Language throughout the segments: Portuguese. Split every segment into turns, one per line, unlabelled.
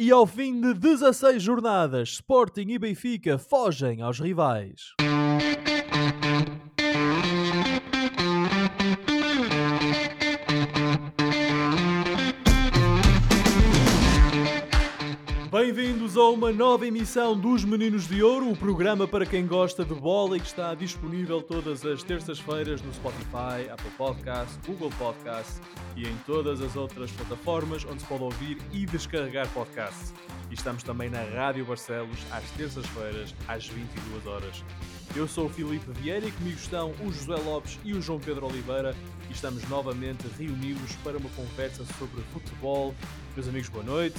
E ao fim de 16 jornadas, Sporting e Benfica fogem aos rivais. Bem-vindos a uma nova emissão dos Meninos de Ouro, o programa para quem gosta de bola e que está disponível todas as terças-feiras no Spotify, Apple Podcasts, Google Podcasts e em todas as outras plataformas onde se pode ouvir e descarregar podcasts. E estamos também na Rádio Barcelos às terças-feiras às 22 horas. Eu sou o Filipe Vieira e comigo estão o José Lopes e o João Pedro Oliveira e estamos novamente reunidos para uma conversa sobre futebol. Meus amigos, boa noite.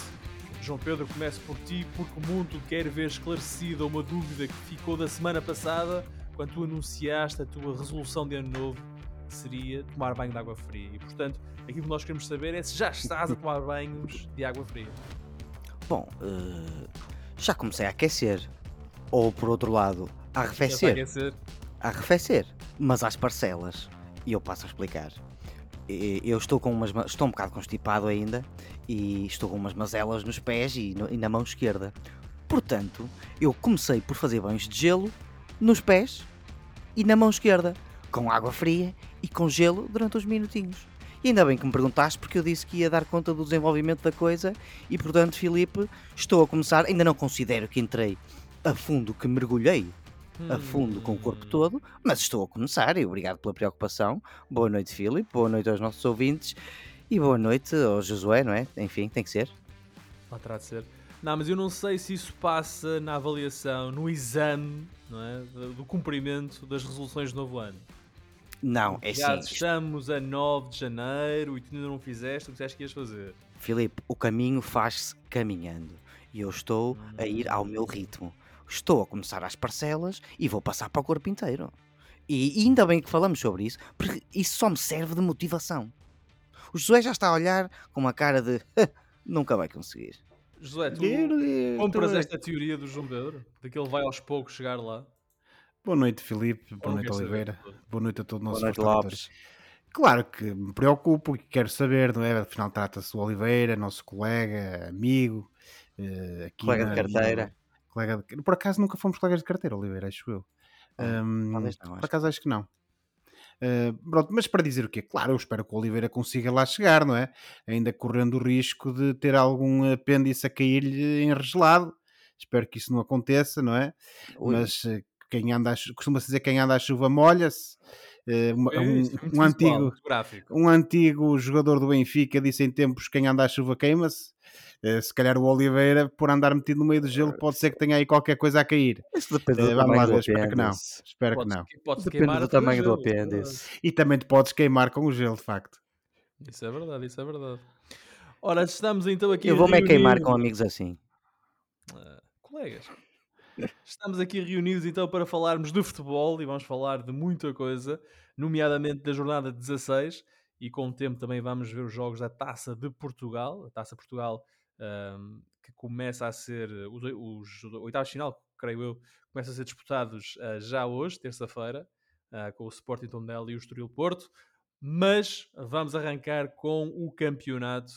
João Pedro, começo por ti, porque o mundo quer ver esclarecida uma dúvida que ficou da semana passada, quando tu anunciaste a tua resolução de ano novo, que seria tomar banho de água fria. E, portanto, aquilo que nós queremos saber é se já estás a tomar banhos de água fria.
Bom, uh, já comecei a aquecer. Ou, por outro lado, a arrefecer.
Aquecer.
A arrefecer. Mas às parcelas. E eu passo a explicar. Eu estou com umas. Estou um bocado constipado ainda e estou com umas mazelas nos pés e, no, e na mão esquerda. Portanto, eu comecei por fazer banhos de gelo nos pés e na mão esquerda, com água fria e com gelo durante uns minutinhos. E ainda bem que me perguntaste porque eu disse que ia dar conta do desenvolvimento da coisa e portanto, Filipe, estou a começar, ainda não considero que entrei a fundo, que mergulhei a fundo com o corpo
Hum.
todo, mas estou a começar e obrigado pela preocupação. Boa noite, Filipe, boa noite aos nossos ouvintes e boa noite ao Josué, não é? Enfim, tem que ser.
Lá terá de ser. Não, mas eu não sei se isso passa na avaliação, no exame, não é? Do do cumprimento das resoluções de novo ano.
Não, é
Já
sim.
estamos a 9 de janeiro e tu ainda não fizeste o que disseste que ias fazer.
Filipe, o caminho faz-se caminhando e eu estou a ir ao meu ritmo. Estou a começar às parcelas e vou passar para o corpo inteiro. E ainda bem que falamos sobre isso, porque isso só me serve de motivação. O Josué já está a olhar com uma cara de nunca vai conseguir.
José, tu
Eu-
compras esta teoria do João Pedro? De que ele vai aos poucos chegar lá?
Boa noite, Filipe. Boa noite. Oliveira. Boa noite a todos os
Boa
nossos.
Lopes.
Claro que me preocupo e quero saber, não é? Afinal, trata-se do Oliveira, nosso colega, amigo. eh, aqui
Colega
na-
de carteira.
Colega de- Por acaso nunca fomos colegas de carteira, Oliveira, acho eu.
Ah, talvez não,
por
acho
acaso acho que não. Ah, pronto, mas para dizer o quê? Claro, eu espero que o Oliveira consiga lá chegar, não é? Ainda correndo o risco de ter algum apêndice a cair-lhe em regelado. Espero que isso não aconteça, não é?
Ui,
mas eh, quem anda, costuma-se dizer quem anda à chuva molha-se.
É
um, um
visual,
antigo, um antigo jogador do Benfica disse em tempos quem anda à chuva queima-se. Eh, se calhar o Oliveira, por andar metido no meio do gelo, pode ser que tenha aí qualquer coisa a cair.
isso depende
Eh,
do
vamos lá
tamanho do
ver, espero que não. Espero que não.
Depende do tamanho do apêndice.
E também te podes queimar com o gelo, de facto.
Isso é verdade, isso é verdade. Ora, estamos então aqui
Eu vou-me é queimar
reunidos-
com amigos assim.
Ah, colegas. Estamos aqui reunidos então para falarmos de futebol e vamos falar de muita coisa, nomeadamente da jornada 16 e com o tempo também vamos ver os jogos da Taça de Portugal, a Taça Portugal ahm, que começa a ser, os, os oitavos de final, creio eu, começam a ser disputados ah, já hoje, terça-feira, ah, com o Sporting Tondela e o Estoril Porto, mas vamos arrancar com o campeonato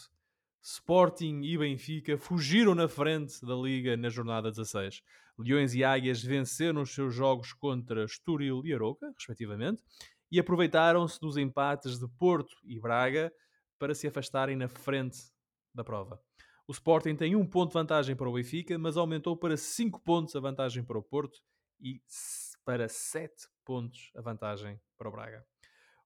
Sporting e Benfica fugiram na frente da Liga na jornada 16. Leões e Águias venceram os seus jogos contra Estoril e Aroca, respectivamente, e aproveitaram-se dos empates de Porto e Braga para se afastarem na frente da prova. O Sporting tem um ponto de vantagem para o Benfica, mas aumentou para 5 pontos a vantagem para o Porto e para 7 pontos a vantagem para o Braga.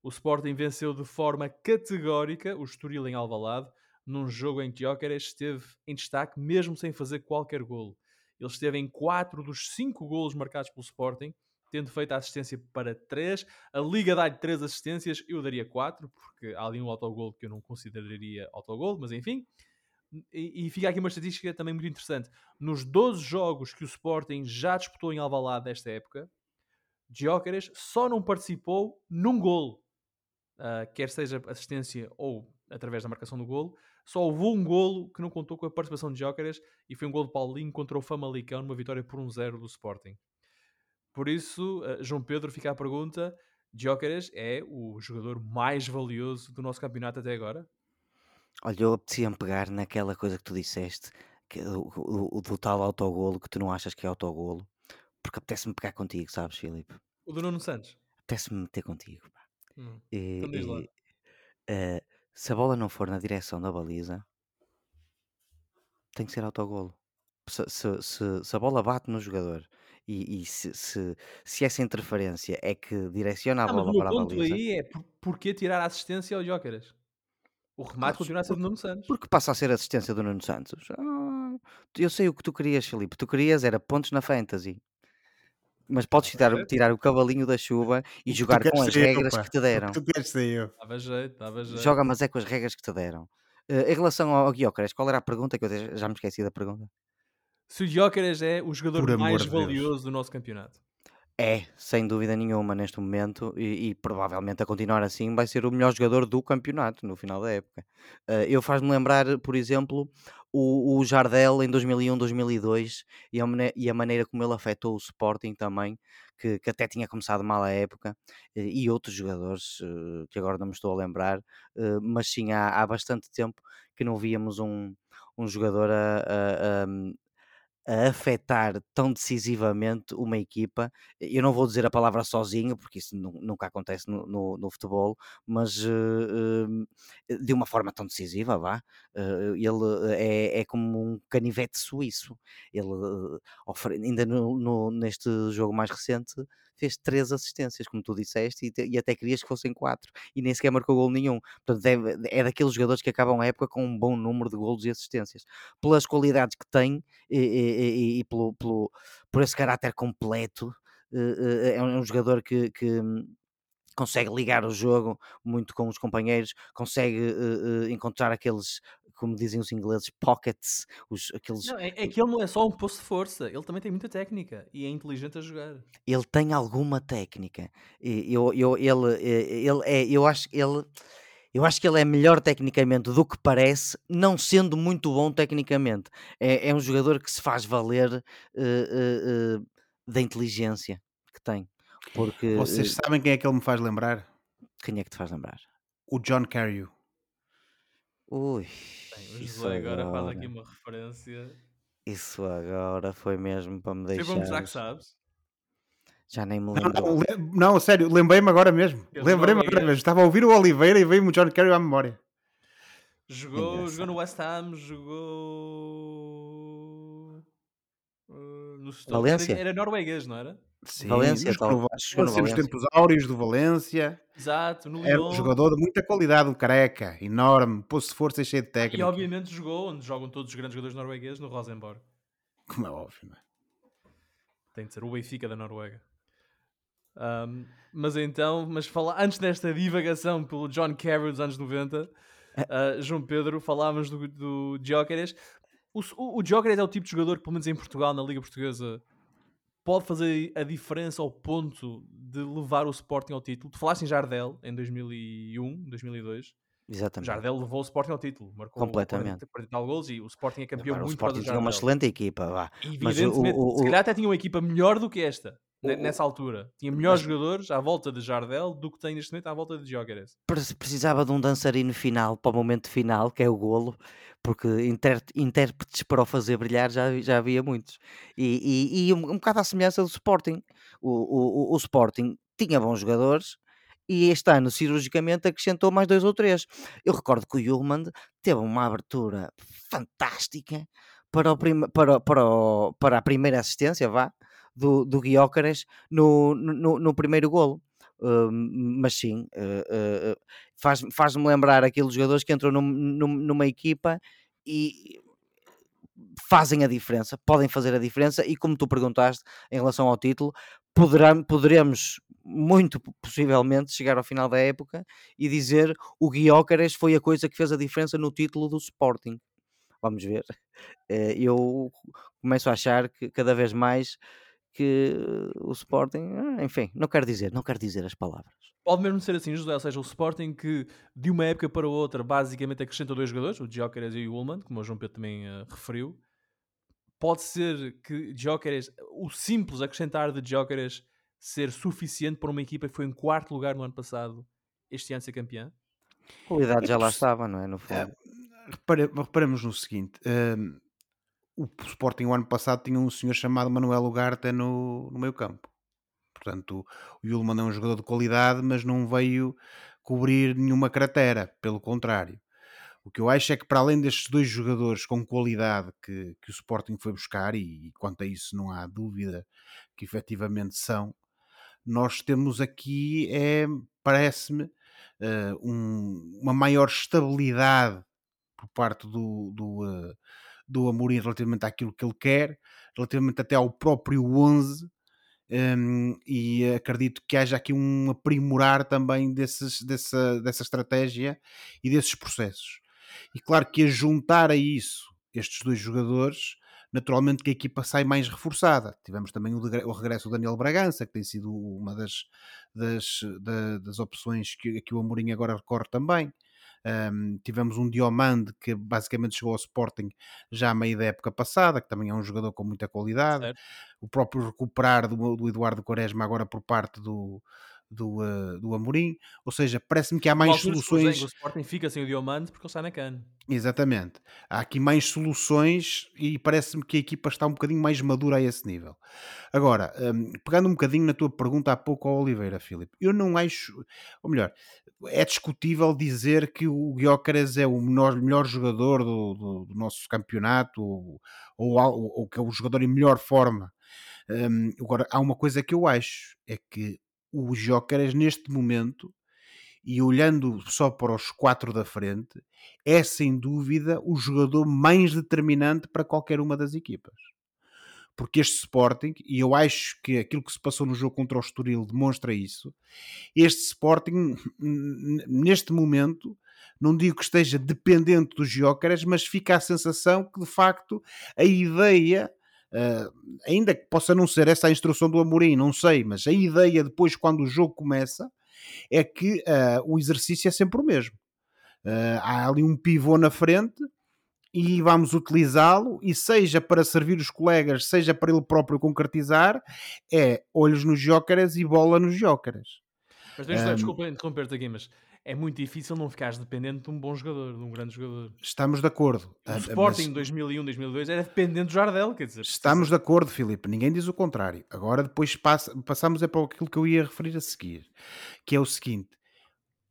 O Sporting venceu de forma categórica o Estoril em Alvalade, num jogo em que Gyökeres esteve em destaque mesmo sem fazer qualquer golo. Ele esteve em 4 dos 5 golos marcados pelo Sporting, tendo feito a assistência para 3. A Liga dá-lhe 3 assistências, eu daria 4, porque há ali um autogolo que eu não consideraria autogolo, mas enfim. E, e fica aqui uma estatística também muito interessante. Nos 12 jogos que o Sporting já disputou em Alvalade desta época, Gyökeres só não participou num golo. Uh, quer seja assistência ou através da marcação do golo, só houve um golo que não contou com a participação de Jóqueres e foi um golo de Paulinho contra o Famalicão numa vitória por 1-0 do Sporting. Por isso, uh, João Pedro fica a pergunta: Jóqueres é o jogador mais valioso do nosso campeonato até agora?
Olha, eu apetecia-me pegar naquela coisa que tu disseste, que, o, o- o do tal autogolo que tu não achas que é autogolo, porque apetece-me pegar contigo, sabes, Filipe?
O do Nuno Santos.
Apetece-me meter contigo. pá.
Hum.
E-
Então diz lá.
e, eh, se a bola não for na direção da baliza, tem que ser autogolo. Se, se, se, se a bola bate no jogador e, e se, se, se essa interferência é que direciona a
Ah, o
bola para a
ponto
baliza,
aí é por, porquê tirar a assistência ao Jóqueras? O remate continua a ser do Nuno Santos.
porque passa a ser assistência do Nuno Santos. Ah, eu sei o que tu querias, Filipe. Tu querias era pontos na fantasy. Mas podes tirar, tirar o cavalinho da chuva e jogar com as
eu,
regras que te deram.
que tu queres ser eu.
Dava jeito, dava jeito.
Joga, mas é com as regras que te deram. Eh, em relação ao Guiocres, qual era a pergunta? Que eu já- me esqueci da pergunta.
Se o Jóqueras é o jogador mais
Deus.
valioso do nosso campeonato.
É, sem dúvida nenhuma, neste momento, e, e provavelmente a continuar assim, vai ser o melhor jogador do campeonato no final da época. Eh, eu faz-me lembrar, por exemplo, o, o Jardel em 2001, 2002 e a, e a maneira como ele afetou o Sporting também, que, que até tinha começado mal a época, e outros jogadores eh, que agora não me estou a lembrar, eh, mas sim há, há bastante tempo que não víamos um, um jogador a- a- a, afetar tão decisivamente uma equipa. Eu não vou dizer a palavra sozinho, porque isso nu- nunca acontece no, no- no futebol, mas eh, eh, de uma forma tão decisiva, vá. Eh, ele é, é como um canivete suíço. Ele, eh, ofere- ainda no- neste jogo mais recente, fez três assistências, como tu disseste, e, te- e até querias que fossem quatro, e nem sequer marcou gol nenhum. Portanto, deve- é daqueles jogadores que acabam a época com um bom número de golos e assistências. Pelas qualidades que tem, e, e- e- pelo, pelo- por esse caráter completo. eh, eh, É um jogador que, que, hum, consegue ligar o jogo muito com os companheiros, consegue eh, eh, encontrar aqueles, como dizem os ingleses, pockets, os, aqueles,
Não, é, é que ele não é só um poço de força, ele também tem muita técnica e é inteligente a jogar.
ele tem alguma técnica. E Eu, eu, ele, ele é, eu acho que ele. Eu acho que ele é melhor tecnicamente do que parece, não sendo muito bom tecnicamente. É, é um jogador que se faz valer eh, eh, eh, da inteligência que tem. Porque
Vocês sabem quem é que ele me faz lembrar?
quem é que te faz lembrar?
O John Carrew.
Ui,
Bem, o
isso
José agora, faz
agora,
aqui uma referência.
isso agora foi mesmo para me
Sei vamos já que
deixar.
sabes.
Já nem me
Não,
lembro.
não, le- não, sério, lembrei-me agora mesmo. Lembrei-me
não
agora mesmo. Estava a ouvir o Oliveira e veio-me o John Carrew à memória.
Jogou,
Engraçado.
jogou no West Ham, jogou. uh, no Stoke.
Valência?
Era norueguês, não era?
Sim,
Valência,
jogou
tal-
Valência, nos
Valência.
tempos áureos do Valência.
Exato, no
Era
Lyon.
um jogador de muita qualidade, um careca, enorme, de força e cheio de
E
técnica.
obviamente jogou onde jogam todos os grandes jogadores noruegueses, no Rosenborg.
Como é óbvio, não é?
Tem de ser o Benfica da Noruega. Ahm, mas então, mas fala, antes desta divagação pelo John Carey dos anos 90, ah, João Pedro, falávamos do, do. O, o, o é o tipo de jogador que, pelo menos em Portugal, na Liga Portuguesa, pode fazer a diferença ao ponto de levar o Sporting ao título. Tu falaste em Jardel, em 2001, 2002.
Exatamente.
Jardel levou o Sporting ao título. Marcou
Completamente.
40, 40 e tal gols e o Sporting é campeão
Agora, o
muito causa
Sporting tinha uma excelente equipa, vá. Mas o-
Evidentemente,
o-
se
o-
calhar até tinha uma equipa melhor do que esta,
o-
nessa altura. Tinha melhores jogadores à volta de Jardel do que tem neste momento à volta de Jokeres.
Pre- precisava de um dançarino final para o momento final, que é o golo, porque intérpretes para o fazer brilhar já, já havia muitos. E, e- e um, um bocado à semelhança do Sporting. O, o, o- Sporting tinha bons jogadores e este ano, cirurgicamente, acrescentou mais dois ou três. Eu recordo que o Yulman teve uma abertura fantástica para, o para, para, o- para a primeira assistência, vá, do, do Guiócares no, no, no primeiro golo. Uh, mas sim, uh, uh, faz- faz-me lembrar aqueles jogadores que entram num- num- numa equipa e fazem a diferença, podem fazer a diferença. E como tu perguntaste em relação ao título, poderá, poderemos muito possivelmente chegar ao final da época e dizer o Guiócares foi a coisa que fez a diferença no título do Sporting. Vamos ver. Eu começo a achar que cada vez mais que o Sporting, ah, enfim, não quero dizer, não quero dizer as palavras.
Pode mesmo ser assim, José, ou seja, o Sporting que de uma época para outra basicamente acrescenta dois jogadores, o Jokeres e o Ullman, como o João Pedro também eh, referiu. Pode ser que Jokeres, o simples acrescentar de Jokeres ser suficiente para uma equipa que foi em quarto lugar no ano passado, este ano ser campeã?
A qualidade
É
já lá estava, não é? No fundo.
É, repare- reparemos no seguinte: hum, o Sporting o ano passado tinha um senhor chamado Manuel Ugarte no, no meio campo. Portanto, o Yulman é um jogador de qualidade, mas não veio cobrir nenhuma cratera, pelo contrário. O que eu acho é que, para além destes dois jogadores com qualidade que, que o Sporting foi buscar, e, e quanto a isso não há dúvida que efetivamente são, nós temos aqui, é, parece-me, uh, um, uma maior estabilidade por parte do, do, uh, do Amorim relativamente àquilo que ele quer, relativamente até ao próprio 11, um, e acredito que haja aqui um aprimorar também desses, dessa, dessa estratégia e desses processos. E claro que a juntar a isso estes dois jogadores, naturalmente que a equipa sai mais reforçada. Tivemos também o, regresso do Daniel Bragança, que tem sido uma das, das, das, das opções que, que o Amorim agora recorre também. Um, tivemos um Diomande que basicamente chegou ao Sporting já a meio da época passada, que também é um jogador com muita qualidade. Certo. O próprio recuperar do, do Eduardo Quaresma agora por parte do, do, uh, do Amorim, ou seja, parece-me que há mais soluções.
O Sporting fica sem o Diomande porque ele sai na cana.
Exatamente. Há aqui mais soluções e parece-me que a equipa está um bocadinho mais madura a esse nível. Agora, um, pegando um bocadinho na tua pergunta há pouco ao Oliveira, Filipe, eu não acho, ou melhor, é discutível dizer que o Guiócaras é o menor, melhor jogador do, do, do nosso campeonato ou, ou, ou, que é o jogador em melhor forma. Um, agora, há uma coisa que eu acho, é que o Jóqueras neste momento, e olhando só para os quatro da frente, é sem dúvida o jogador mais determinante para qualquer uma das equipas. Porque este Sporting, e eu acho que aquilo que se passou no jogo contra o Estoril demonstra isso, este Sporting, neste momento, não digo que esteja dependente dos Jóqueras, mas fica a sensação que de facto a ideia Uh, ainda que possa não ser essa a instrução do Amorim, não sei, mas a ideia depois, quando o jogo começa, é que uh, o exercício é sempre o mesmo. Uh, há ali um pivô na frente e vamos utilizá-lo, e seja para servir os colegas, seja para ele próprio concretizar, é olhos nos jócaras e bola nos jócaras.
Mas deixa, um, desculpa interromper-te aqui, mas é muito difícil não ficares dependente de um bom jogador, de um grande jogador.
Estamos de acordo.
O ah, Sporting mas... 2001, 2002 era dependente do Jardel, quer dizer.
Estamos de acordo, Filipe. Ninguém diz o contrário. Agora depois passa, passamos é para aquilo que eu ia referir a seguir, que é o seguinte.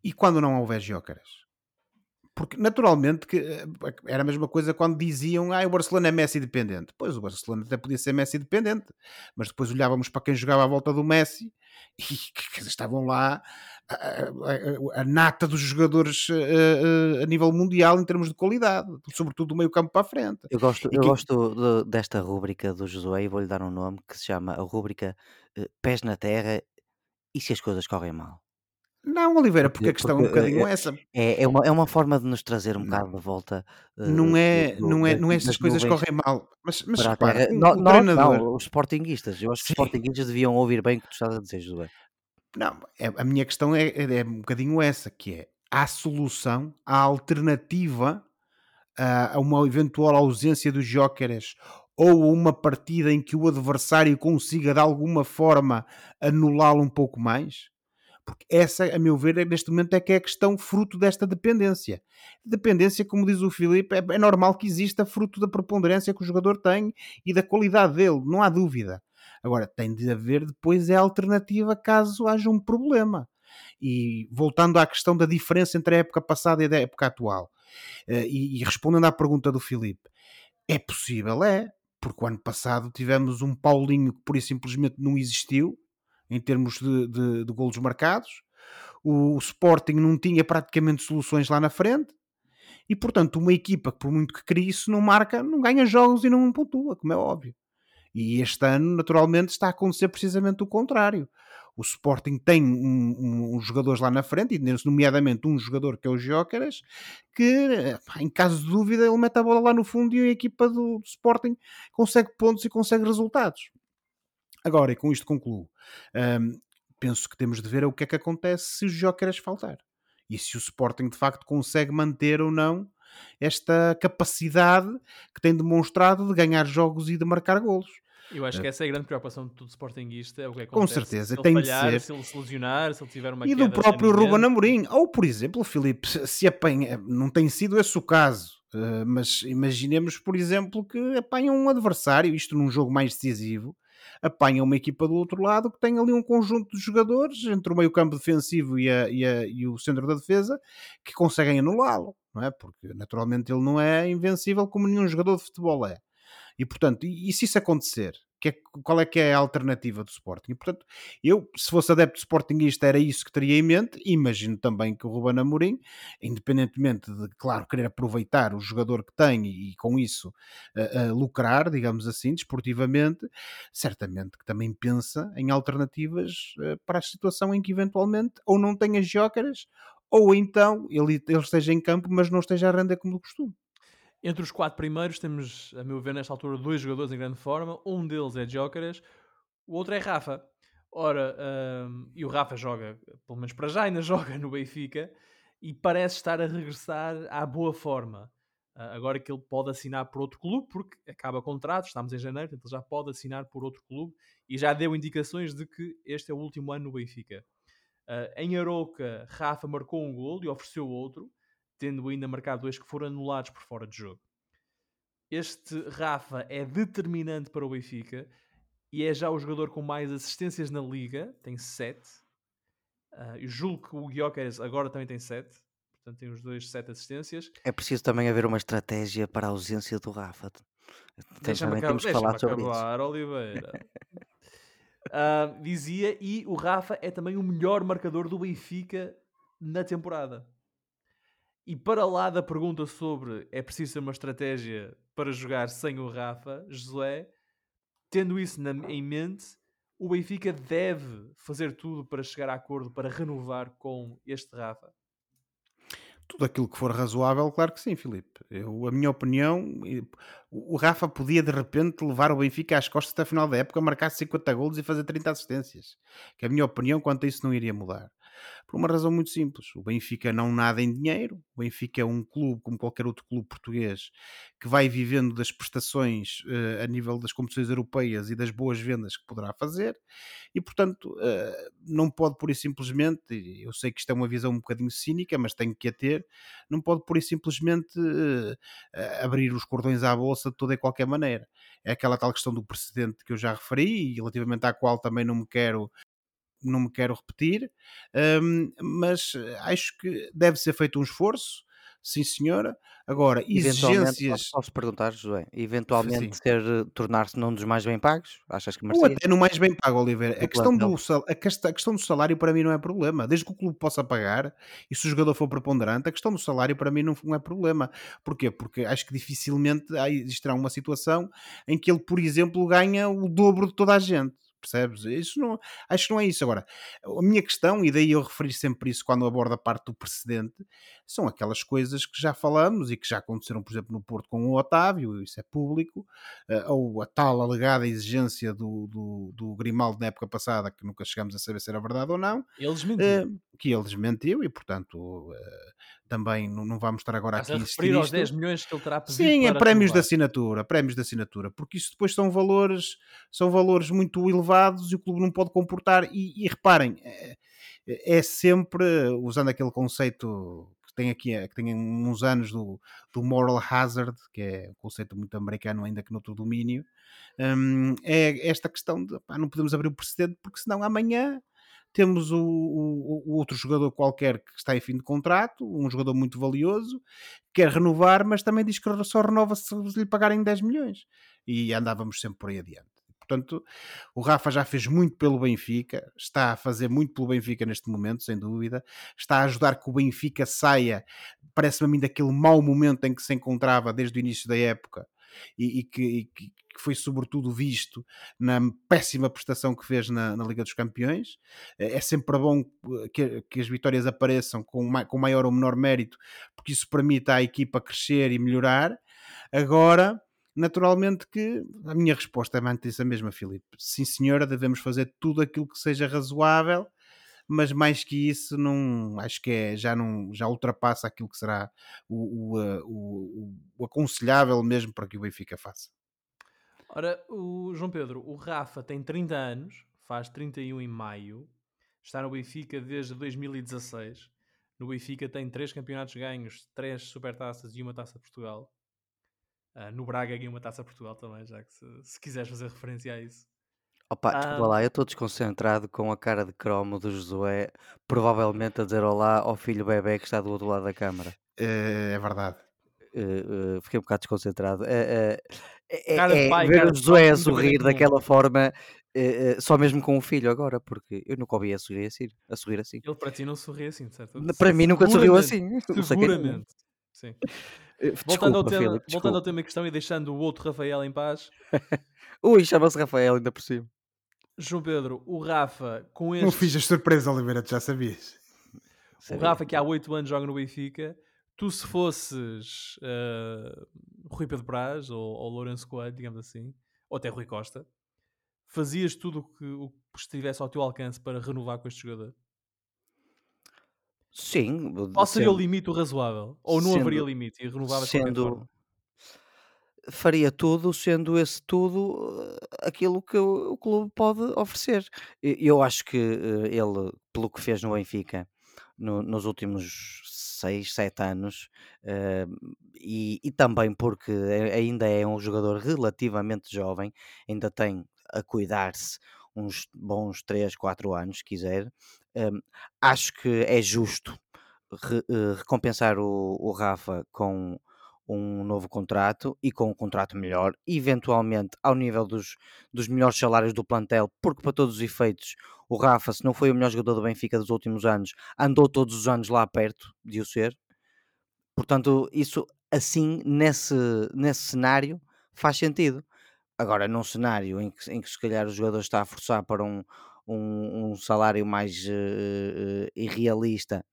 E quando não houver Jócaras? Porque naturalmente que eh, era a mesma coisa quando diziam ah, o Barcelona é Messi dependente. Pois o Barcelona até podia ser Messi dependente, mas depois olhávamos para quem jogava à volta do Messi e que, estavam lá a, a, a, nata dos jogadores a, eh, eh, a, nível mundial em termos de qualidade, sobretudo do meio campo para a frente.
Eu gosto, eu gosto de, desta rúbrica do Josué e vou-lhe dar um nome que se chama a rúbrica Pés na Terra e se as coisas correm mal.
Não, Oliveira, porque, porque a questão porque, é um bocadinho
é,
essa.
É, é, uma, é uma forma de nos trazer um bocado de volta.
Não é, do, não é, não é essas coisas correm mal. Mas, mas repara,
um, não, treinador... não, os sportinguistas. Eu acho que os sportinguistas deviam ouvir bem o que tu estás a dizer, José.
Não, é, a minha questão é, é, é, um bocadinho essa, que é há solução, há alternativa a, a uma eventual ausência dos Jóqueres ou uma partida em que o adversário consiga de alguma forma anulá-lo um pouco mais? Porque essa, a meu ver, neste momento é que é a questão fruto desta dependência. Dependência, como diz o Filipe, é, é normal que exista fruto da preponderância que o jogador tem e da qualidade dele, não há dúvida. Agora, tem de haver depois a alternativa caso haja um problema. E voltando à questão da diferença entre a época passada e a época atual, eh, e, e respondendo à pergunta do Filipe, é possível, é, porque o ano passado tivemos um Paulinho que por simplesmente não existiu, em termos de, de, de golos marcados. O, o Sporting não tinha praticamente soluções lá na frente. E, portanto, uma equipa que, por muito que crie isso, não marca, não ganha jogos e não pontua, como é óbvio. E este ano, naturalmente, está a acontecer precisamente o contrário. O Sporting tem uns um, um jogadores lá na frente, e nomeadamente um jogador que é o Jóqueras, que, em caso de dúvida, ele mete a bola lá no fundo e a equipa do, do Sporting consegue pontos e consegue resultados. Agora, e com isto concluo, um, penso que temos de ver o que é que acontece se o Jóqueras faltar. E se o Sporting de facto consegue manter ou não esta capacidade que tem demonstrado de ganhar jogos e de marcar golos.
Eu acho que essa é a grande preocupação de todo Sportingista. É o que acontece.
Com certeza,
se
tem
falhar,
de
ser. Se ele se lesionar, se ele tiver uma
E do próprio Ruben Amorim. Ou, por exemplo, Filipe, se apanha, não tem sido esse o caso, Uh, mas imaginemos, por exemplo, que apanham um adversário, isto num jogo mais decisivo, apanha uma equipa do outro lado que tem ali um conjunto de jogadores entre o meio campo defensivo e, a, e, a, e o centro da defesa que conseguem anulá-lo, não é? Porque naturalmente ele não é invencível como nenhum jogador de futebol é. E portanto, e, e se isso acontecer, que é, qual é que é a alternativa do Sporting. E, portanto, eu, se fosse adepto Sportingista, era isso que teria em mente. Imagino também que o Ruben Amorim, independentemente de, claro, querer aproveitar o jogador que tem e, e com isso uh, uh, lucrar, digamos assim, desportivamente, certamente que também pensa em alternativas uh, para a situação em que eventualmente ou não tenha jócaras ou então ele, ele esteja em campo, mas não esteja a render como do costume.
Entre os quatro primeiros temos, a meu ver, nesta altura, dois jogadores em grande forma. Um deles é Jóqueres, o outro é Rafa. Ora, um, e o Rafa joga, pelo menos para já, ainda joga no Benfica e parece estar a regressar à boa forma. Uh, agora que ele pode assinar por outro clube, porque acaba contrato, estamos em janeiro, então já pode assinar por outro clube e já deu indicações de que este é o último ano no Benfica. Uh, em Aroca, Rafa marcou um gol e ofereceu outro tendo ainda marcado dois que foram anulados por fora de jogo. Este Rafa é determinante para o Benfica e é já o jogador com mais assistências na liga, tem 7. Uh, eu julgo que o Guioqueres agora também tem 7, portanto tem os dois 7 assistências.
É preciso também haver uma estratégia para a ausência do Rafa.
Deixa-me acabar, deixa falar sobre acabar, isso. Oliveira. uh, dizia, e o Rafa é também o melhor marcador do Benfica na temporada. E para lá da pergunta sobre é preciso ter uma estratégia para jogar sem o Rafa, Josué, tendo isso na, em mente, o Benfica deve fazer tudo para chegar a acordo para renovar com este Rafa?
Tudo aquilo que for razoável, claro que sim, Filipe. Eu, a minha opinião, o Rafa podia de repente levar o Benfica às costas até a final da época, marcar 50 golos e fazer 30 assistências. Que a minha opinião quanto a isso não iria mudar. Por uma razão muito simples. O Benfica não nada em dinheiro. O Benfica é um clube, como qualquer outro clube português, que vai vivendo das prestações uh, a nível das competições europeias e das boas vendas que poderá fazer. E, portanto, uh, não pode por e simplesmente, eu sei que isto é uma visão um bocadinho cínica, mas tenho que a ter, não pode por e simplesmente uh, abrir os cordões à bolsa de toda e qualquer maneira. É aquela tal questão do precedente que eu já referi e relativamente à qual também não me quero não me quero repetir, um, mas acho que deve ser feito um esforço, sim senhora. Agora, exigências...
Posso perguntar, José, eventualmente ter, tornar-se num dos mais bem pagos? Achas que merecia?
Ou até no mais bem pago, Oliveira. A questão, do, questão, a questão do salário para mim não é problema. Desde que o clube possa pagar e se o jogador for preponderante, a questão do salário para mim não, não é problema. Porquê? Porque acho que dificilmente existirá uma situação em que ele, por exemplo, ganha o dobro de toda a gente percebes? Isso não, acho que não é isso. Agora, a minha questão, e daí eu referi sempre isso quando abordo a parte do precedente, são aquelas coisas que já falamos e que já aconteceram, por exemplo, no Porto com o Otávio, isso é público, uh, ou a tal alegada exigência do, do, do, Grimaldo na época passada, que nunca chegamos a saber se era verdade ou não.
Ele desmentiu.
Uh, que ele desmentiu e, portanto, uh, também não, não, vamos estar agora Mas aqui a
aos 10 milhões que ele terá pedido
Sim, é prémios de assinatura, prémios de assinatura, porque isso depois são valores, são valores muito elevados e o clube não pode comportar. E, e reparem, é, é sempre usando aquele conceito tem aqui, que tem uns anos do, do moral hazard, que é um conceito muito americano, ainda que noutro domínio, um, é esta questão de pá, não podemos abrir o precedente, porque senão amanhã temos o, o, o, outro jogador qualquer que está em fim de contrato, um jogador muito valioso, quer renovar, mas também diz que só renova se lhe pagarem 10 milhões. E andávamos sempre por aí adiante. Portanto, o Rafa já fez muito pelo Benfica, está a fazer muito pelo Benfica neste momento, sem dúvida. Está a ajudar que o Benfica saia, parece-me a mim, daquele mau momento em que se encontrava desde o início da época e, e, que, e que, foi sobretudo visto na péssima prestação que fez na, na, Liga dos Campeões. É sempre bom que, que as vitórias apareçam com, com maior ou menor mérito, porque isso permite à equipa crescer e melhorar. Agora, Naturalmente que a minha resposta é manter-se a mesma, Filipe. Sim, senhora, devemos fazer tudo aquilo que seja razoável, mas mais que isso, não acho que é, já, não, já ultrapassa aquilo que será o, o, eh, o, o aconselhável mesmo para que o Benfica faça.
Ora, o João Pedro, o Rafa tem 30 anos, faz 31 em maio, está no Benfica desde 2016, no Benfica tem três campeonatos ganhos, três supertaças e uma taça de Portugal. Uh, no Braga ganhou uma taça de Portugal também, já que se, se quiseres fazer referência a isso.
Opa, desculpa
Ah,
lá, eu estou desconcentrado com a cara de cromo do Josué, provavelmente a dizer olá ao filho bebê que está do outro lado da câmara.
É, é verdade.
Eh, eh, fiquei um bocado desconcentrado. Eh, é,
pai,
ver
cara
o Josué a sorrir daquela forma, só mesmo com o filho agora, porque eu nunca ouvi a sorrir assim. A sorrir assim.
Ele para ti não sorri assim, certo?
Para mim nunca sorriu assim.
Seguramente,
é.
Seguramente. Sim.
Eh,
Voltando, ao
Desculpa,
tema,
Filipe,
voltando ao
desculpa.
tema em questão e deixando o outro Rafael em paz,
Ui, chama-se Rafael ainda por cima.
João Pedro, o Rafa, com
Não
este.
fiz as surpresas, Oliveira, tu já sabias.
O
Sabia.
Rafa, que há 8 anos joga no Benfica, tu se fosses eh, Rui Pedro Braz ou, ou Lourenço Coelho, digamos assim, ou até Rui Costa, fazias tudo o que, o que estivesse ao teu alcance para renovar com este jogador?
Sim.
Qual seria o
sendo-
limite o razoável? Ou não
sendo-
haveria limite e qualquer
sendo
forma?
Faria tudo, sendo esse tudo eh, aquilo que o, o clube pode oferecer. Eu acho que eh, ele, pelo que fez no Benfica no- nos últimos 6, 7 anos, eh, e, e também porque ainda é um jogador relativamente jovem, ainda tem a cuidar-se uns bons 3, 4 anos, se quiser, eh, acho que é justo re- eh, recompensar o, o Rafa com um novo contrato e com um contrato melhor, eventualmente ao nível dos, dos melhores salários do plantel, porque para todos os efeitos, o Rafa, se não foi o melhor jogador do Benfica dos últimos anos, andou todos os anos lá perto de o ser. Portanto, isso assim, nesse, nesse cenário, faz sentido. Agora, num cenário em que, em que se calhar o jogador está a forçar para um, um, um salário mais eh, eh, irrealista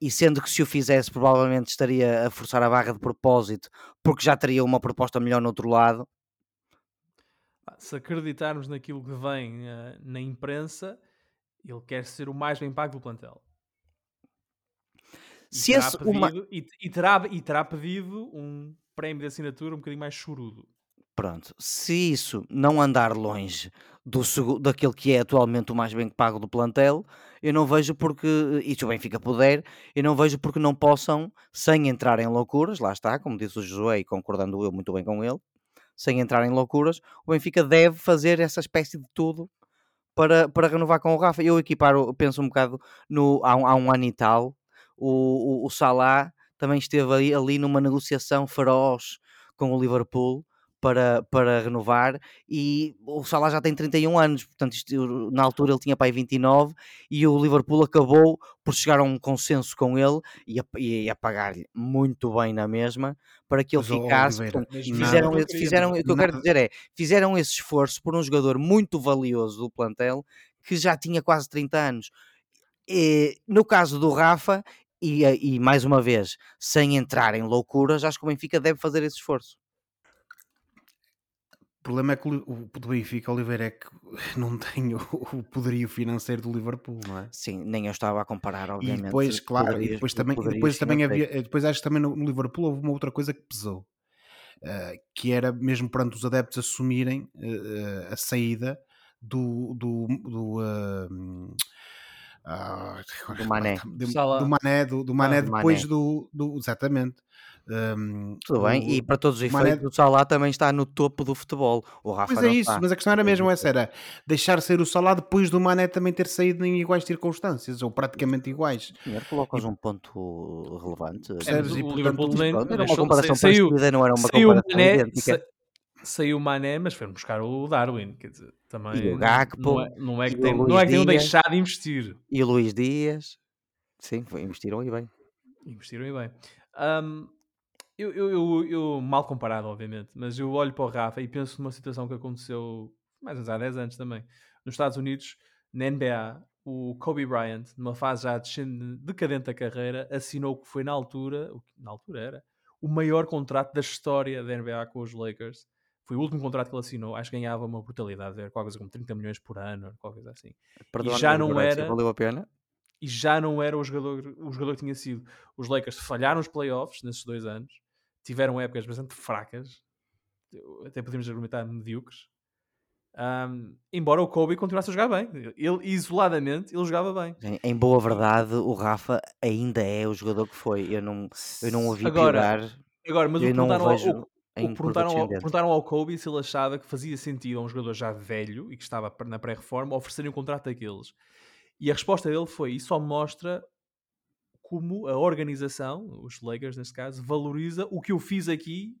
e sendo que se o fizesse provavelmente estaria a forçar a barra de propósito porque já teria uma proposta melhor no outro lado.
Pá, Se acreditarmos naquilo que vem eh, na imprensa, ele quer ser o mais bem pago do plantel. E
Se
terá
esse uma...
pedido, e, e terá, e terá pedido um prémio de assinatura um bocadinho mais chorudo.
Pronto, se isso não andar longe do, daquele que é atualmente o mais bem pago do plantel, eu não vejo porque, e se o Benfica puder, eu não vejo porque não possam, sem entrar em loucuras, lá está, como disse o Josué e concordando eu muito bem com ele, sem entrar em loucuras, o Benfica deve fazer essa espécie de tudo para, para renovar com o Rafa. Eu equiparo, penso um bocado no, há, um, há um ano e tal, o, o, o Salah também esteve ali, ali numa negociação feroz com o Liverpool para, para renovar e o Salah já tem 31 anos, portanto isto, na altura ele tinha para aí 29 e o Liverpool acabou por chegar a um consenso com ele e a, e a pagar-lhe muito bem na mesma para que ele
Mas,
ficasse.
Oliveira,
portanto, fizeram,
nada-
fizeram, o que eu quero dizer é, fizeram esse esforço por um jogador muito valioso do plantel que já tinha quase 30 anos. E, no caso do Rafa, e, e mais uma vez, sem entrar em loucuras, acho que o Benfica deve fazer esse esforço.
O problema é que o, do Benfica, Oliveira, é que não tem o, o poderio financeiro do Liverpool, não é?
Sim, nem eu estava a comparar,
E
obviamente.
depois, claro, e depois também, e depois também havia, depois acho que também no, Liverpool houve uma outra coisa que pesou, eh, que era mesmo perante os adeptos assumirem eh, eh, a saída do, do, do, eh, ah, agora
Do Mané.
do, do Mané, do, do Mané
Ah, do
depois
Mané.
do, do exatamente. Um,
Tudo bem,
do-
e para todos os
o Mané-
efeitos, o Salah também está no topo do futebol. O Rafa
Pois é isso,
está.
mas a questão era mesmo essa, era deixar sair o Salah depois do Mané também ter saído em iguais circunstâncias, ou praticamente iguais.
Senhor, colocas um ponto relevante.
Percebes?
É,
E,
o
portanto,
Liverpool também
Pronto, era uma comparação
saiu-
parecida, não era uma
saiu o
comparação
Mané,
idêntica.
sa- saiu o Mané, mas foram buscar o Darwin, quer dizer, também
E o
não-
Gakpo,
não, é, não é
e
que
o
é tenham
Dias.
deixado de investir.
E o Luís Dias, sim, foi- investiram aí bem.
Investiram e bem. Ahm, eu, eu, eu, eu- mal comparado, obviamente, mas eu olho para o Rafa e penso numa situação que aconteceu mais ou menos há 10 anos também. Nos Estados Unidos, na NBA, o Kobe Bryant, numa fase já decadente da carreira, assinou o que foi na altura, o que na altura era, o maior contrato da história da NBA com os Lakers. Foi o último contrato que ele assinou. Acho que ganhava uma brutalidade, era qualquer coisa como 30 milhões por ano, qualquer coisa assim
Perdona
já
a
não era-
Valeu a pena?
e já não era o jogador, o jogador que tinha sido. Os Lakers falharam os playoffs nesses dois anos, tiveram épocas bastante fracas, até podemos argumentar medíocres, Um, embora o Kobe continuasse a jogar bem. Ele, isoladamente, ele jogava bem.
Em, em boa verdade, o Rafa ainda é o jogador que foi. Eu não, eu não o vi
Agora,
piorar.
agora mas
Eu não o
perguntaram, ao,
vejo
o, perguntaram, ao, perguntaram ao Kobe se ele achava que fazia sentido a um jogador já velho e que estava na pré-reforma oferecerem um contrato daqueles. E a resposta dele foi: Isso só mostra como a organização, os Lakers neste caso, valoriza o que eu fiz aqui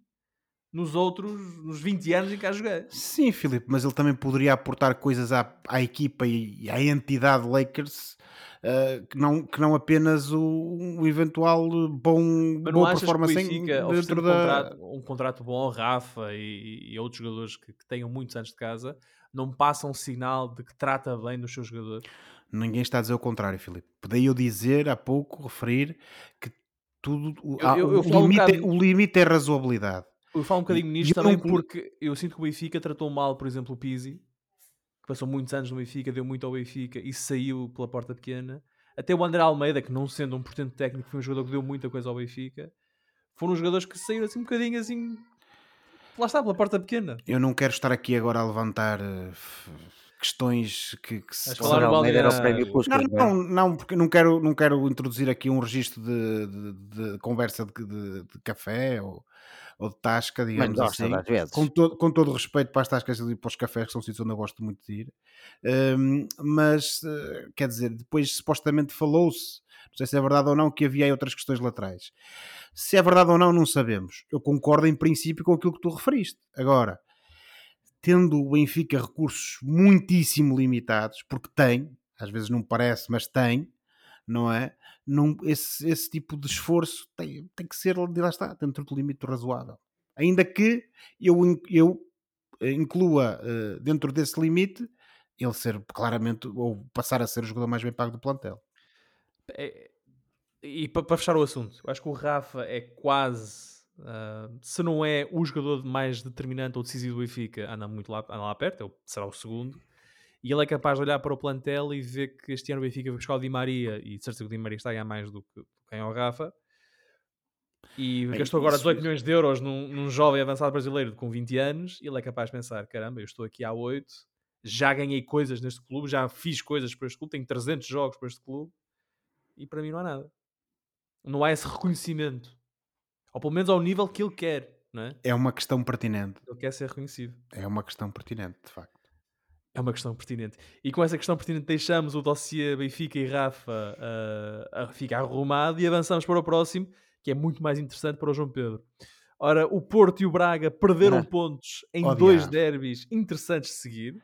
nos outros, nos 20 anos em que cá joguei.
Sim, Filipe, mas ele também poderia aportar coisas à, à equipa e, à entidade Lakers uh, que, não, que não apenas o, eventual bom,
Mas não
boa
achas que
performance em- dentro
oferecendo
da.
um, contrato, um contrato bom ao Rafa e, e outros jogadores que, que tenham muitos anos de casa, não passa um sinal de que trata bem dos seus jogadores?
Ninguém está a dizer o contrário, Filipe. Podia eu dizer há pouco, referir, que tudo. O,
Eu- eu- eu
o,
falo um
limite, é-
bocado-
o limite é razoabilidade.
Eu falo um bocadinho nisto também porque eu sinto que o Benfica tratou mal, por exemplo, o Pizzi, que passou muitos anos no Benfica, deu muito ao Benfica e saiu pela porta pequena. Até o André Almeida, que não sendo um portento técnico, foi um jogador que deu muita coisa ao Benfica. Foram jogadores que saíram assim um bocadinho assim. Lá está, pela porta pequena.
Eu não quero estar aqui agora a levantar eh, questões que, que se
Mas
O
falar
André
no
Almeida era o prémio Puskas,
Não,
não é?
não, não, porque não quero, não quero introduzir aqui um registro de, de- de conversa de, de- de café ou, ou de tasca,
Mas
digamos
gosta
assim.
às vezes.
Com, todo, com todo o respeito para as tascas e para os cafés, que são sítios onde eu gosto muito de ir. Hum, mas, eh, quer dizer, depois supostamente falou-se, não sei se é verdade ou não, que havia aí outras questões laterais. Se é verdade ou não, não sabemos. Eu concordo em princípio com aquilo que tu referiste. Agora, tendo o Benfica recursos muitíssimo limitados, porque tem, às vezes não parece, mas tem, não é? Não, esse, esse tipo de esforço tem, tem que ser, lá está, dentro do limite razoável. Ainda que eu, eu eh, inclua eh, dentro desse limite ele ser claramente, ou passar a ser o jogador mais bem pago do plantel.
É- e pa- para fechar o assunto, acho que o Rafa é quase, se não é o jogador mais determinante ou decisivo do Benfica, anda muito lá, anda lá perto, é será o segundo. E ele é capaz de olhar para o plantel e ver que este ano o Benfica vai buscar o Di Maria e de certeza que o Di Maria está a ganhar mais do que quem é o Rafa. E
Bem,
gastou agora
isso-
18 milhões de euros num, num jovem avançado brasileiro com 20 anos e ele é capaz de pensar: caramba, eu estou aqui há 8, já ganhei coisas neste clube, já fiz coisas para este clube, tenho 300 jogos para este clube e para mim não há nada. Não há esse reconhecimento. Ou pelo menos ao nível que ele quer, não é?
É uma questão pertinente.
Ele quer ser reconhecido.
É uma questão pertinente, de facto.
É uma questão pertinente. E com essa questão pertinente deixamos o dossiê Benfica e Rafa a ficar arrumado e avançamos para o próximo, que é muito mais interessante para o João Pedro. Ora, o Porto e o Braga perderam
Ah.
pontos em
Oh,
dois derbys interessantes de seguir.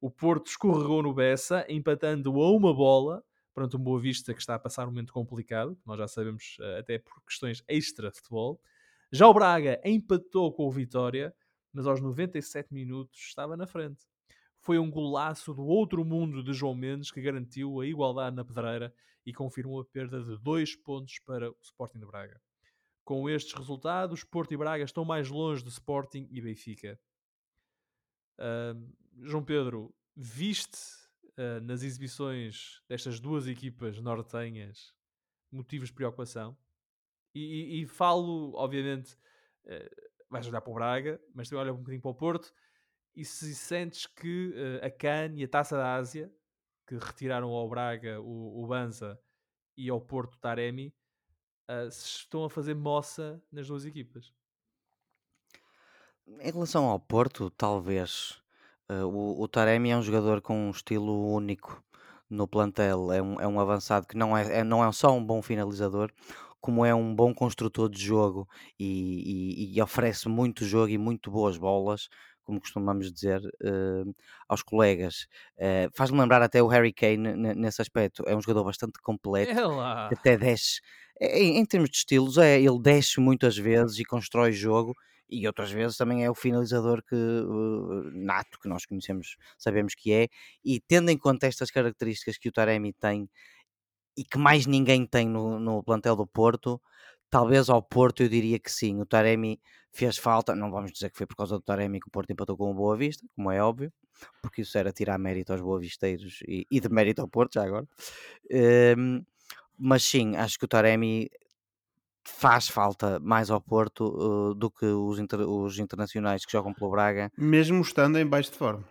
O Porto escorregou no Bessa, empatando a uma bola perante um Boa Vista que está a passar um momento complicado, nós já sabemos ah, até por questões extra-futebol. Já o Braga empatou com o Vitória, mas aos 97 minutos estava na frente foi um golaço do outro mundo de João Mendes que garantiu a igualdade na pedreira e confirmou a perda de dois pontos para o Sporting de Braga. Com estes resultados, Porto e Braga estão mais longe de Sporting e Benfica. Ahm, João Pedro, viste ah, nas exibições destas duas equipas nortenhas motivos de preocupação? E, e- e falo, obviamente, eh, vais olhar para o Braga, mas também olha um bocadinho para o Porto e se sentes que eh, a CAN e a Taça da Ásia, que retiraram ao Braga o, o Banza e ao Porto o Taremi, eh, se estão a fazer moça nas duas equipas.
Em relação ao Porto, talvez. Eh, o, o Taremi é um jogador com um estilo único no plantel. É um, é um avançado que não é, é- não é só um bom finalizador, como é um bom construtor de jogo e, e- e oferece muito jogo e muito boas bolas, como costumamos dizer, eh, aos colegas. Eh, Faz-me lembrar até o Harry Kane ne- nesse aspecto. É um jogador bastante completo
É lá!
até desce. Em, em termos de estilos, é, ele desce muitas vezes e constrói jogo, e outras vezes também é o finalizador que, uh, nato que nós conhecemos, sabemos que é. E tendo em conta estas características que o Taremi tem e que mais ninguém tem no, no plantel do Porto, talvez ao Porto eu diria que sim. O Taremi fez falta, não vamos dizer que foi por causa do Taremi que o Porto empatou com o Boa Vista, como é óbvio, porque isso era tirar mérito aos boavisteiros e, e de mérito ao Porto já agora. Ehm, mas sim, acho que o Taremi faz falta mais ao Porto uh, do que os, inter- os internacionais que jogam pelo Braga.
Mesmo estando em baixo de forma.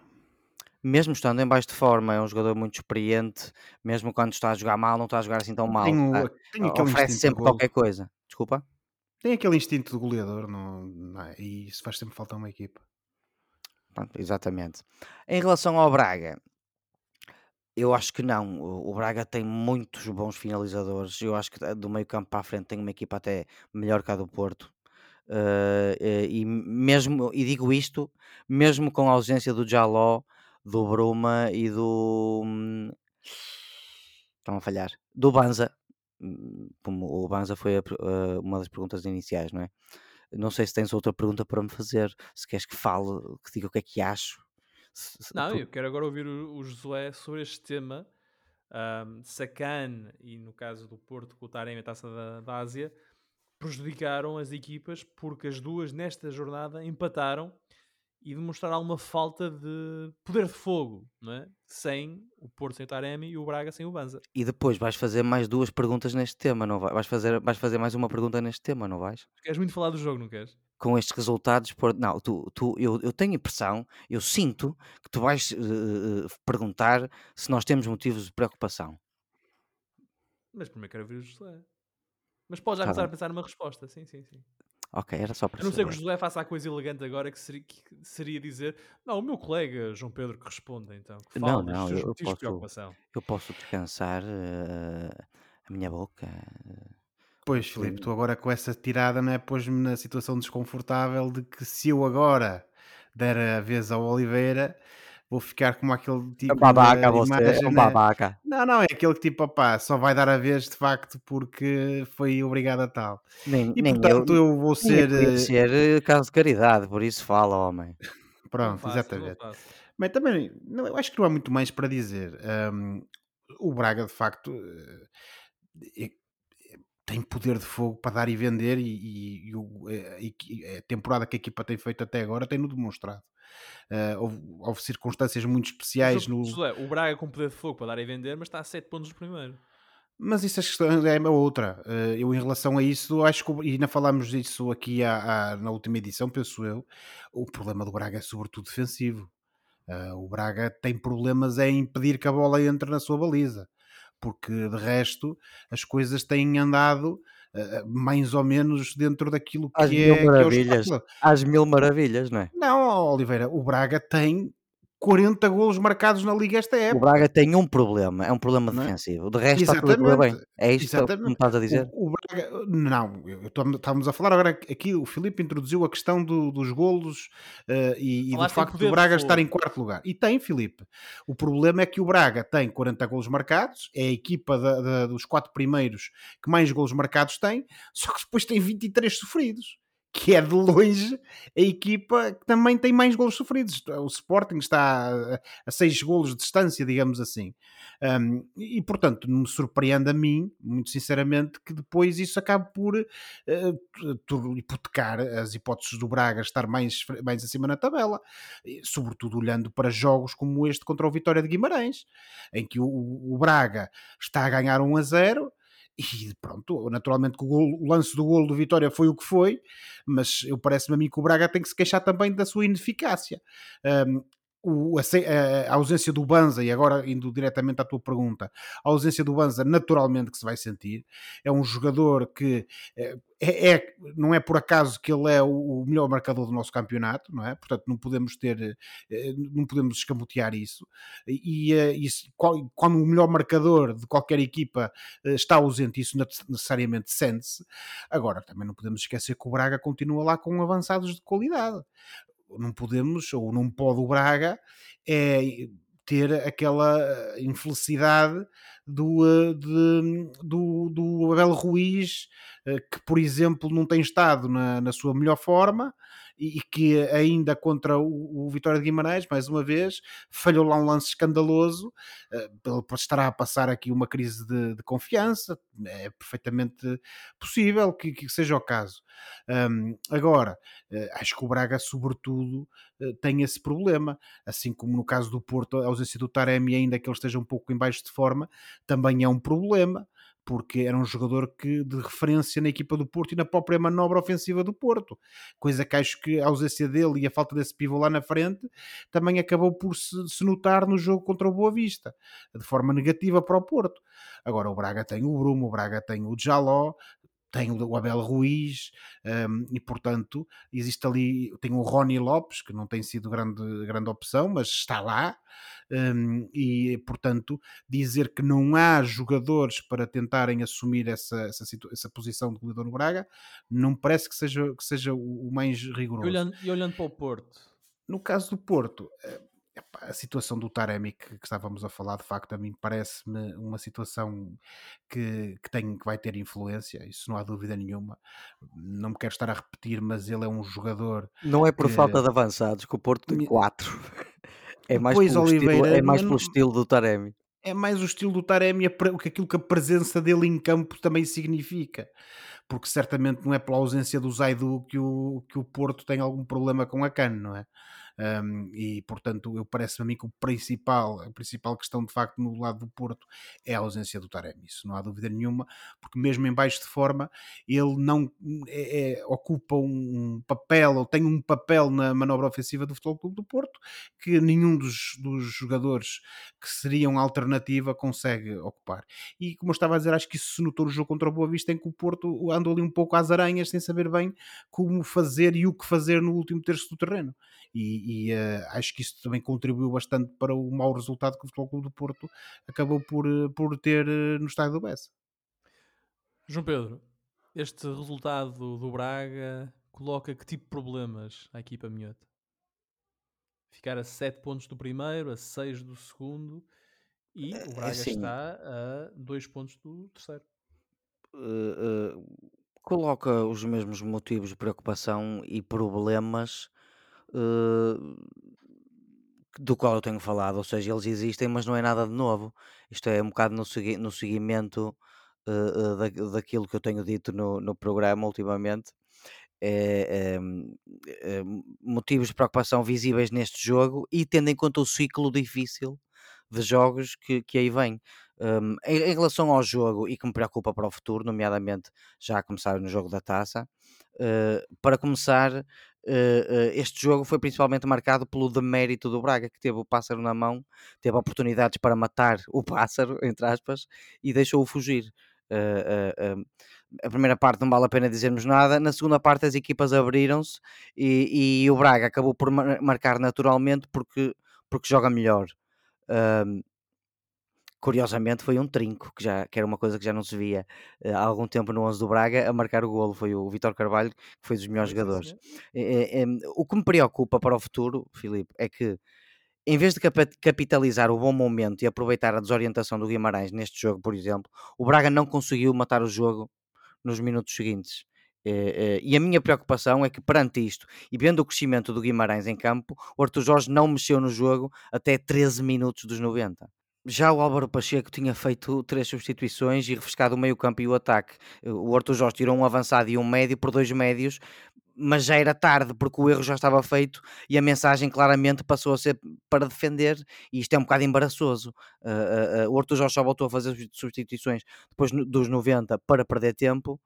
mesmo estando em baixo de forma, é um jogador muito experiente, mesmo quando está a jogar mal, não está a jogar assim tão mal.
Tem,
tá?
o, tem aquele
Oferece sempre qualquer coisa. Desculpa?
Tem aquele instinto de goleador, não, não é? e isso faz sempre falta a uma equipa.
Pronto, exatamente. Em relação ao Braga, eu acho que não. O Braga tem muitos bons finalizadores. Eu acho que eh, do meio campo para a frente tem uma equipa até melhor que a do Porto. Eh, eh, e mesmo, e digo isto, mesmo com a ausência do Jaló, do Bruma e do. hum, Estão a falhar. Do Banza. Hum, Como o Banza foi a uma das perguntas iniciais, não é? Não sei se tens outra pergunta para me fazer. Se queres que fale, que diga o que é que acho.
Não, eu quero agora ouvir o, o Josué sobre este tema. Um, Sacan e no caso do Porto com o Taremi, a taça da, da Ásia, prejudicaram as equipas porque as duas nesta jornada empataram e demonstraram alguma falta de poder de fogo, não é? Sem o Porto sem o Taremi e o Braga sem o Banza.
E depois vais fazer mais duas perguntas neste tema, não vai? Vais fazer, vais fazer mais uma pergunta neste tema, não vais?
Queres muito falar do jogo, não queres?
Com estes resultados, por... não, tu, tu, eu, eu tenho a impressão, eu sinto que tu vais eh, perguntar se nós temos motivos de preocupação.
Mas primeiro quero ouvir o Josué. Mas podes já
Tá
começar a pensar numa resposta, sim, sim, sim.
Ok, era só para
A não ser que o. Josué faça a coisa elegante agora, que seria, que seria dizer não, o meu colega João Pedro que responda, então. Que
Não, não,
seus
eu- eu posso-
preocupação.
Eu posso descansar eh, a minha boca. eh,
Pois, Filipe, tu agora com essa tirada, não é? Pôs-me na situação desconfortável de que se eu agora der a vez ao Oliveira, vou ficar como aquele tipo
É babaca você, é
imagem,
um
né?
babaca.
Não, não, é aquele que tipo, opá, só vai dar a vez de facto porque foi obrigado a tal.
Nem,
E
nem
portanto
eu,
eu, vou
nem eu
ser.
queria
eh,
ser eh, caso de caridade, por isso fala, homem.
Não
Pronto,
faças, não
exatamente. Mas também, não, eu acho que não há muito mais para dizer. Hum, o Braga, de facto, eh, é- tem poder de fogo para dar e vender, e, e- e o- que- a temporada que a equipa tem feito até agora tem-no demonstrado. Eh, houve, houve circunstâncias muito especiais
Mas,
no.
Josué, o Braga com poder de fogo para dar e vender, mas está a 7 pontos do primeiro.
Mas isso é a outra. Eh, Eu, em relação a isso, acho que, o- e ainda falámos disso aqui há- há- na última edição, penso eu, o problema do Braga é sobretudo defensivo. Eh, o Braga tem problemas em impedir que a bola entre na sua baliza, porque de resto as coisas têm andado eh, mais ou menos dentro daquilo
Às
que
mil
é, que é
maravilhas. Às mil maravilhas, não é?
Não, Oliveira, o Braga tem 40 golos marcados na Liga esta
O
época.
Braga tem um problema, é um problema
é?
defensivo. De resto está tudo bem.
Exatamente,
É isto que me
exatamente.
estás a dizer?
O, o Braga, não, estávamos a falar agora aqui, o Filipe introduziu a questão do- dos golos eh, e, e do facto do Braga estar em quarto lugar. E tem, Filipe. O problema é que o Braga tem 40 golos marcados, é a equipa da- da- dos quatro primeiros que mais golos marcados tem, só que depois tem 23 sofridos. Que é de longe a equipa que também tem mais golos sofridos. O Sporting está a- 6 golos de distância, digamos assim. Um, e, portanto, não me surpreende a mim, muito sinceramente, que depois isso acabe por tu- hipotecar as hipóteses do Braga estar mais, mais acima na tabela, sobretudo olhando para jogos como este contra o Vitória de Guimarães, em que o, o Braga está a ganhar 1 a 0. E pronto, naturalmente que o, golo- o lance do golo do Vitória foi o que foi, mas eu parece-me a mim que o Braga tem que se queixar também da sua ineficácia. Um, o- a, a- ausência do Banza, e agora indo diretamente à tua pergunta, a ausência do Banza naturalmente que se vai sentir. É um jogador que eh, é, é- não é por acaso que ele é o, o melhor marcador do nosso campeonato, não é? Portanto, não podemos ter, eh, não podemos escamotear isso. E eh, qual- quando o melhor marcador de qualquer equipa eh, está ausente, isso ne- necessariamente sente-se. Agora, também não podemos esquecer que o Braga continua lá com avançados de qualidade não podemos, ou não pode o Braga, é ter aquela infelicidade do, eh, de- do, do Abel Ruiz, eh, que, por exemplo, não tem estado na, na sua melhor forma e, que ainda contra o, o Vitória de Guimarães, mais uma vez, falhou lá um lance escandaloso, eh, ele estará a passar aqui uma crise de, de confiança, é perfeitamente possível que, que seja o caso. Um, agora, eh, acho que o Braga, sobretudo, eh, tem esse problema, assim como no caso do Porto, a ausência do Taremi, ainda que ele esteja um pouco em baixo de forma, também é um problema, porque era um jogador que, de referência na equipa do Porto e na própria manobra ofensiva do Porto. Coisa que acho que a ausência dele e a falta desse pivô lá na frente também acabou por se, se notar no jogo contra o Boa Vista, de forma negativa para o Porto. Agora o Braga tem o Brumo, o Braga tem o Jaló, tem o Abel Ruiz um, e portanto existe ali tem o Rony Lopes que não tem sido grande, grande opção mas está lá um, e portanto dizer que não há jogadores para tentarem assumir essa, essa, essa posição de goleador no Braga não parece que seja, que seja o mais rigoroso.
E olhando, e olhando para o Porto?
No caso do Porto, eh, a situação do Taremi que, que, estávamos a falar, de facto, a mim parece-me uma situação que, que, tem, que vai ter influência, isso não há dúvida nenhuma. Não me quero estar a repetir, mas ele é um jogador.
Não é por
que...
falta de avançados, que o Porto tem quatro. É mais, pelo, Oliveira, estilo, é mais pelo não... estilo do Taremi.
É mais o estilo do Taremi, aquilo que a presença dele em campo também significa porque certamente não é pela ausência do Zaidu que o, que o Porto tem algum problema com a CAN, não é? Um, e portanto eu parece-me a mim que o principal, a principal questão de facto no lado do Porto é a ausência do Taremi, isso não há dúvida nenhuma, porque mesmo em baixo de forma ele não é, é, ocupa um papel ou tem um papel na manobra ofensiva do Futebol Clube do Porto que nenhum dos, dos jogadores que seriam alternativa consegue ocupar. E como eu estava a dizer, acho que isso se notou no jogo contra o Boa Vista em que o Porto andou ali um pouco às aranhas sem saber bem como fazer e o que fazer no último terço do terreno. E, e uh, acho que isso também contribuiu bastante para o mau resultado que o Futebol Clube do Porto acabou por, eh, por ter uh, no estádio do Bessa.
João Pedro, este resultado do Braga coloca que tipo de problemas à equipa minhota? Ficar a 7 pontos do primeiro, a 6 do segundo e o Braga assim, está a 2 pontos do terceiro.
Uh, coloca os mesmos motivos de preocupação e problemas uh, do qual eu tenho falado, ou seja, eles existem, mas não é nada de novo. Isto é um bocado no, segui no seguimento uh, uh, da, daquilo que eu tenho dito no, no programa ultimamente. É, é, é, motivos de preocupação visíveis neste jogo e tendo em conta o ciclo difícil de jogos que, que aí vem. Um, em, em, relação ao jogo e que me preocupa para o futuro, nomeadamente já a começar no jogo da taça, uh, para começar, uh, este jogo foi principalmente marcado pelo demérito do Braga, que teve o pássaro na mão, teve oportunidades para matar o pássaro, entre aspas, e deixou-o fugir. Uh, a primeira parte não vale a pena dizermos nada, na segunda parte as equipas abriram-se e, e, o Braga acabou por marcar naturalmente porque, porque joga melhor. Curiosamente foi um trinco, que, já, que era uma coisa que já não se via uh, há algum tempo no 11 do Braga, a marcar o golo foi o Vitor Carvalho, que foi dos melhores jogadores. É, é, o que me preocupa para o futuro, Filipe, é que em vez de capitalizar o bom momento e aproveitar a desorientação do Guimarães neste jogo, por exemplo, o Braga não conseguiu matar o jogo nos minutos seguintes. E a minha preocupação é que, perante isto, e vendo o crescimento do Guimarães em campo, o Arthur Jorge não mexeu no jogo até 13 minutos dos 90. Já o Álvaro Pacheco tinha feito três substituições e refrescado o meio-campo e o ataque. O Arthur Jorge tirou um avançado e um médio por dois médios, mas já era tarde porque o erro já estava feito e a mensagem claramente passou a ser para defender e isto é um bocado embaraçoso. Uh, uh, uh, o Arthur Jorge só voltou a fazer substituições depois dos 90 para perder tempo.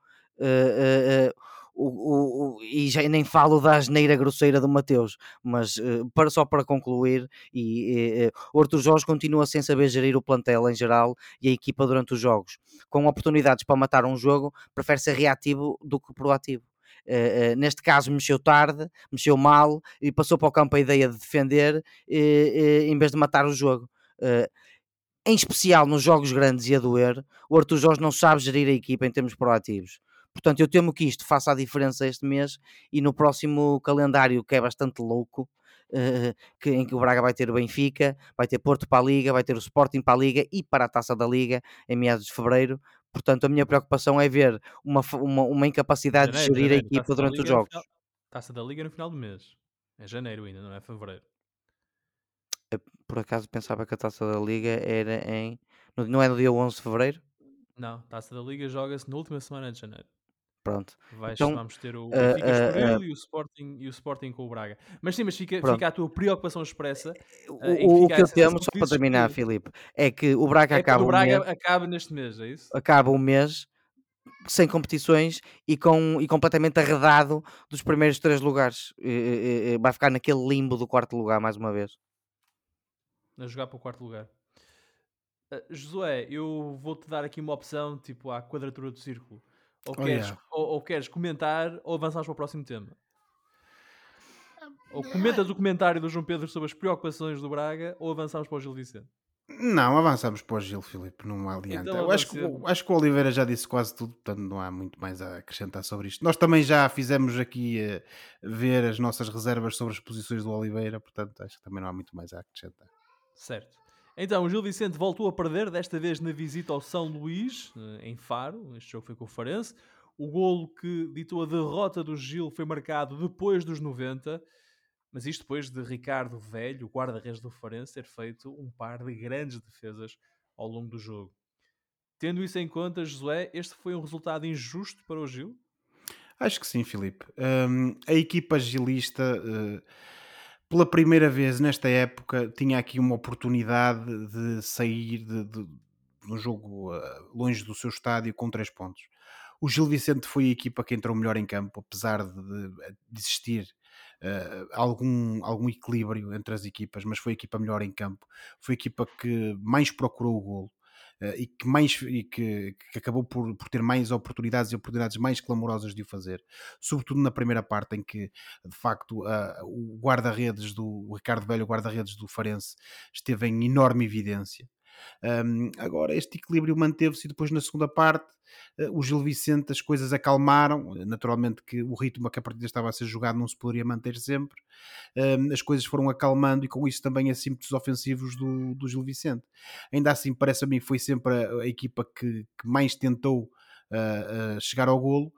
O, o, e já nem falo da asneira grosseira do Mateus, mas uh, para, só para concluir, e, uh, o Arthur Jorge continua sem saber gerir o plantel em geral e a equipa durante os jogos. Com oportunidades para matar um jogo, prefere ser reativo do que proativo. Uh, uh, neste caso mexeu tarde, mexeu mal e passou para o campo a ideia de defender uh, em vez de matar o jogo. em especial nos jogos grandes e a doer, o Arthur Jorge não sabe gerir a equipa em termos proativos. Portanto, eu temo que isto faça a diferença este mês e no próximo calendário, que é bastante louco, uh, que, em que o Braga vai ter o Benfica, vai ter Porto para a Liga, vai ter o Sporting para a Liga e para a Taça da Liga em meados de Fevereiro. Portanto, a minha preocupação é ver uma, uma, uma incapacidade janeiro, de gerir janeiro, a equipa durante os jogos.
Final, taça da Liga no final do mês. É janeiro ainda, não é fevereiro.
Por acaso pensava que a Taça da Liga era em... Não é no dia 11 de fevereiro?
Não, Taça da Liga joga-se na última semana de janeiro.
Pronto.
Vais,
Então,
vamos ter o
uh,
Benfica
uh, uh,
e, o Sporting, e o Sporting com o Braga. Mas sim, mas fica,
Pronto.
fica a tua preocupação expressa.
O,
uh, em
o- o que eu temo, só para terminar,
que
Filipe, é que o Braga
é
acaba
o
um
Braga
mês,
acaba neste mês, é isso?
acaba um mês sem competições e, com, e completamente arredado dos primeiros três lugares. E- e- vai ficar naquele limbo do quarto lugar mais uma vez.
A jogar para o quarto lugar. Uh, Josué, eu vou-te dar aqui uma opção, tipo à quadratura do círculo. Ou
Oh,
queres,
yeah.
ou, ou queres comentar ou avançamos para o próximo tema? Ou comentas o comentário do João Pedro sobre as preocupações do Braga ou avançamos para o Gil Vicente?
Não, avançamos para o Gil, Filipe, não adianta.
Então
Eu acho, que, acho que o Oliveira já disse quase tudo, portanto não há muito mais a acrescentar sobre isto. Nós também já fizemos aqui eh, ver as nossas reservas sobre as posições do Oliveira, portanto acho que também não há muito mais a acrescentar.
Certo. Então, o Gil Vicente voltou a perder, desta vez na visita ao São Luís, eh, em Faro. Este jogo foi com o Farense. O golo que ditou a derrota do Gil foi marcado depois dos 90, mas isto depois de Ricardo Velho, o guarda-redes do Farense, ter feito um par de grandes defesas ao longo do jogo. Tendo isso em conta, Josué, este foi um resultado injusto para o Gil?
Acho que sim, Filipe. Hum, a equipa gilista, eh, pela primeira vez nesta época, tinha aqui uma oportunidade de sair de, de, de um jogo eh, longe do seu estádio com três pontos. O Gil Vicente foi a equipa que entrou melhor em campo, apesar de, de, existir eh, algum, algum equilíbrio entre as equipas, mas foi a equipa melhor em campo. Foi a equipa que mais procurou o golo. Eh, e que, mais, e que, que acabou por, por ter mais oportunidades e oportunidades mais clamorosas de o fazer, sobretudo na primeira parte em que de facto o guarda-redes do o Ricardo Velho, o guarda-redes do Farense, esteve em enorme evidência. Um, agora, este equilíbrio manteve-se e depois na segunda parte eh, o Gil Vicente as coisas acalmaram, naturalmente que o ritmo a que a partida estava a ser jogado não se poderia manter sempre, Um, as coisas foram acalmando e com isso também as ímpetos ofensivos do, do Gil Vicente. Ainda assim, parece a mim foi sempre a, a equipa que, que mais tentou uh, uh, chegar ao golo,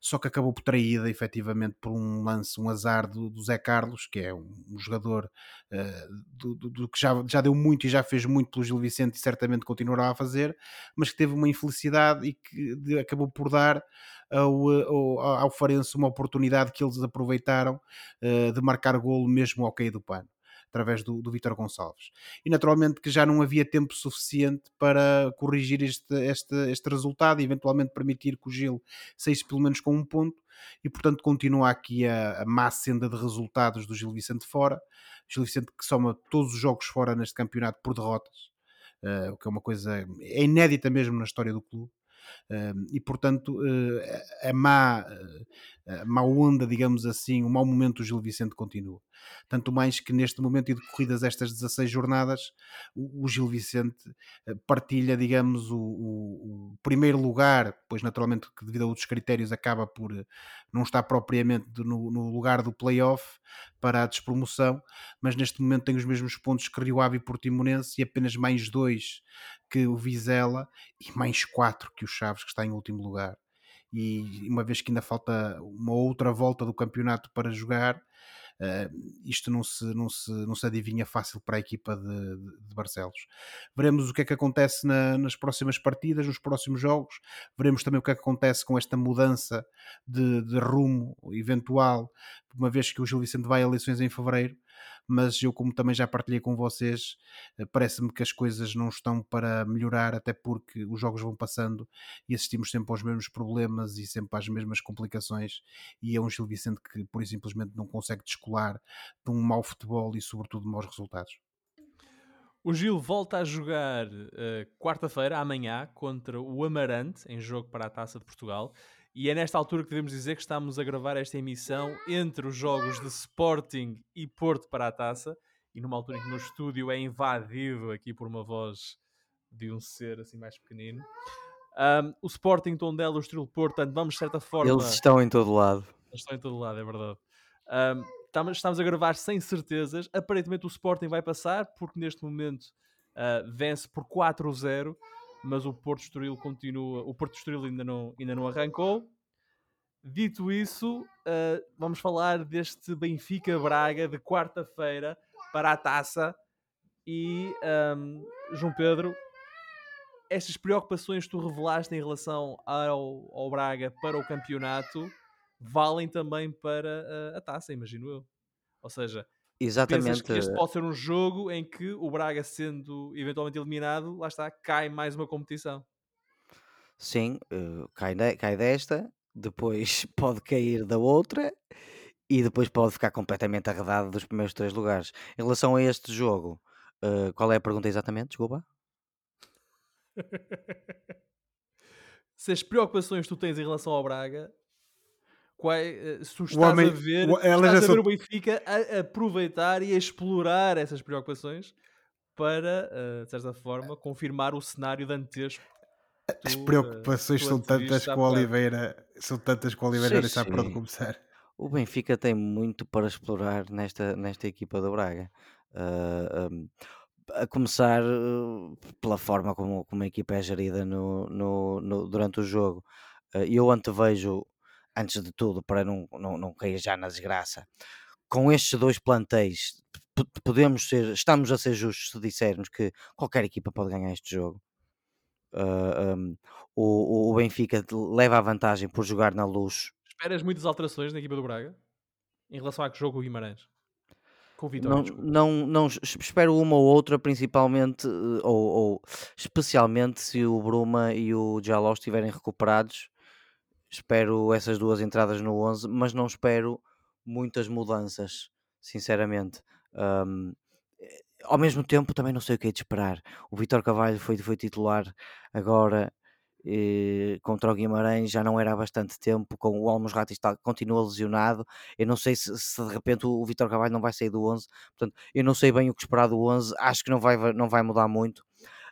só que acabou por traída efetivamente por um lance, um azar do, do Zé Carlos, que é um, um jogador uh, do, do- do que já, já deu muito e já fez muito pelo Gil Vicente e certamente continuará a fazer, mas que teve uma infelicidade e que de- acabou por dar ao, uh, ao, ao Farense uma oportunidade que eles aproveitaram uh, de marcar golo mesmo ao cair do pano através do, do Vítor Gonçalves. E naturalmente que já não havia tempo suficiente para corrigir este, este, este resultado e eventualmente permitir que o Gil saísse pelo menos com um ponto e portanto continua aqui a, a má senda de resultados do Gil Vicente fora. Gil Vicente que soma todos os jogos fora neste campeonato por derrotas, eh, o que é uma coisa é inédita mesmo na história do clube. E portanto uh, a, má, uh, a má onda, digamos assim, o mau momento do Gil Vicente continua. Tanto mais que neste momento e decorridas estas 16 jornadas, o, Gil Vicente uh, partilha, digamos, o- o primeiro lugar, pois naturalmente que devido a outros critérios acaba por uh, não estar propriamente no, no lugar do playoff para a despromoção, mas neste momento tem os mesmos pontos que Rio Ave e Portimonense e apenas mais dois que o Vizela e mais quatro que o Chaves, que está em último lugar. E uma vez que ainda falta uma outra volta do campeonato para jogar, eh, isto não se, não, se, não se adivinha fácil para a equipa de, de- de Barcelos. Veremos o que é que acontece na- nas próximas partidas, nos próximos jogos. Veremos também o que é que acontece com esta mudança de, de rumo eventual, uma vez que o Gil Vicente vai a eleições em fevereiro. Mas eu, como também já partilhei com vocês, eh, parece-me que as coisas não estão para melhorar, até porque os jogos vão passando e assistimos sempre aos mesmos problemas e sempre às mesmas complicações. E é um Gil Vicente que, por simplesmente, não consegue descolar de um mau futebol e, sobretudo, de maus resultados.
O Gil volta a jogar eh, quarta-feira, amanhã, contra o Amarante, em jogo para a Taça de Portugal. E é nesta altura que devemos dizer que estamos a gravar esta emissão entre os jogos de Sporting e Porto para a Taça. E numa altura em que o meu estúdio é invadido aqui por uma voz de um ser assim mais pequenino. Ahm, o Sporting, Tondela, o Estrela Porto, portanto, vamos de certa forma...
Eles estão em todo lado.
Eles estão em todo lado, é verdade. Ahm, estamos, a gravar sem certezas. Aparentemente o Sporting vai passar, porque neste momento ah, vence por 4-0, mas o Porto Estoril continua. O Porto Estoril ainda não, ainda não arrancou. Dito isso, ah, vamos falar deste Benfica Braga de quarta-feira para a taça. E ahm, João Pedro, estas preocupações que tu revelaste em relação ao, ao Braga para o campeonato valem também para uh, a taça, imagino eu. Ou seja,
Exatamente.
pensas que este pode ser um jogo em que o Braga, sendo eventualmente eliminado, lá está, cai mais uma competição.
Sim, uh, cai, de, cai desta, depois pode cair da outra e depois pode ficar completamente arredado dos primeiros três lugares. Em relação a este jogo, uh, qual é a pergunta exatamente? Desculpa.
Se as preocupações que tu tens em relação ao Braga, qual, é, se tu estás
homem-
a ver,
o- ela
estás
já
a ver
sou-
o Benfica a, a aproveitar e a explorar essas preocupações para, uh, de certa forma, confirmar o cenário dantesco. que
As
tu, uh,
preocupações
tu
são tantas com o. Oliveira. São tantas com o Oliveira,
Sim,
por onde
sim.
começar.
O Benfica tem muito para explorar nesta, nesta equipa do Braga. Ah, um, a começar uh, pela forma como, como a equipa é gerida no, no- no- durante o jogo. Ah, eu antevejo, antes de tudo, para não, não, não cair já na desgraça, com estes dois plantéis, podemos ser, estamos a ser justos se dissermos que qualquer equipa pode ganhar este jogo. Ah, um, o, o- Benfica leva a vantagem por jogar na luz
Esperas muitas alterações na equipa do Braga em relação ao jogo com o Guimarães? Com o Vitória,
Não,
desculpa.
não, não es- espero uma ou outra, principalmente eh, ou, ou especialmente se o Bruma e o Jaló estiverem recuperados. Espero essas duas entradas no 11, mas não espero muitas mudanças, sinceramente. Eh, ao mesmo tempo, também não sei o que é de esperar. O Vitor Carvalho foi, foi titular agora eh, contra o Guimarães, já não era há bastante tempo. Com o Almos Rati está, continua lesionado. Eu não sei se, se de repente o, o Vitor Carvalho não vai sair do 11. Portanto, eu não sei bem o que esperar do 11. Acho que não vai, não vai mudar muito.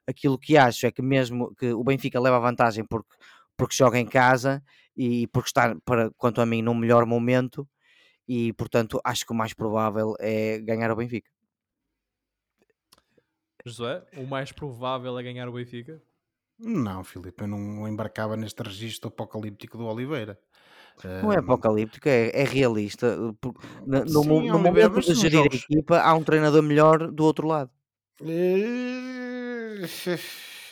Aquilo que acho é que mesmo que o Benfica leva vantagem porque, porque joga em casa e porque está, para, quanto a mim, num melhor momento. E portanto, acho que o mais provável é ganhar o Benfica.
Josué, o mais provável é ganhar o Benfica?
Não, Filipe, eu não embarcava neste registro apocalíptico do Oliveira.
Não é apocalíptico, é, é realista. eh, no,
Sim,
no
Oliveira,
momento de gerir
jogos-
a equipa, há um treinador melhor do outro lado.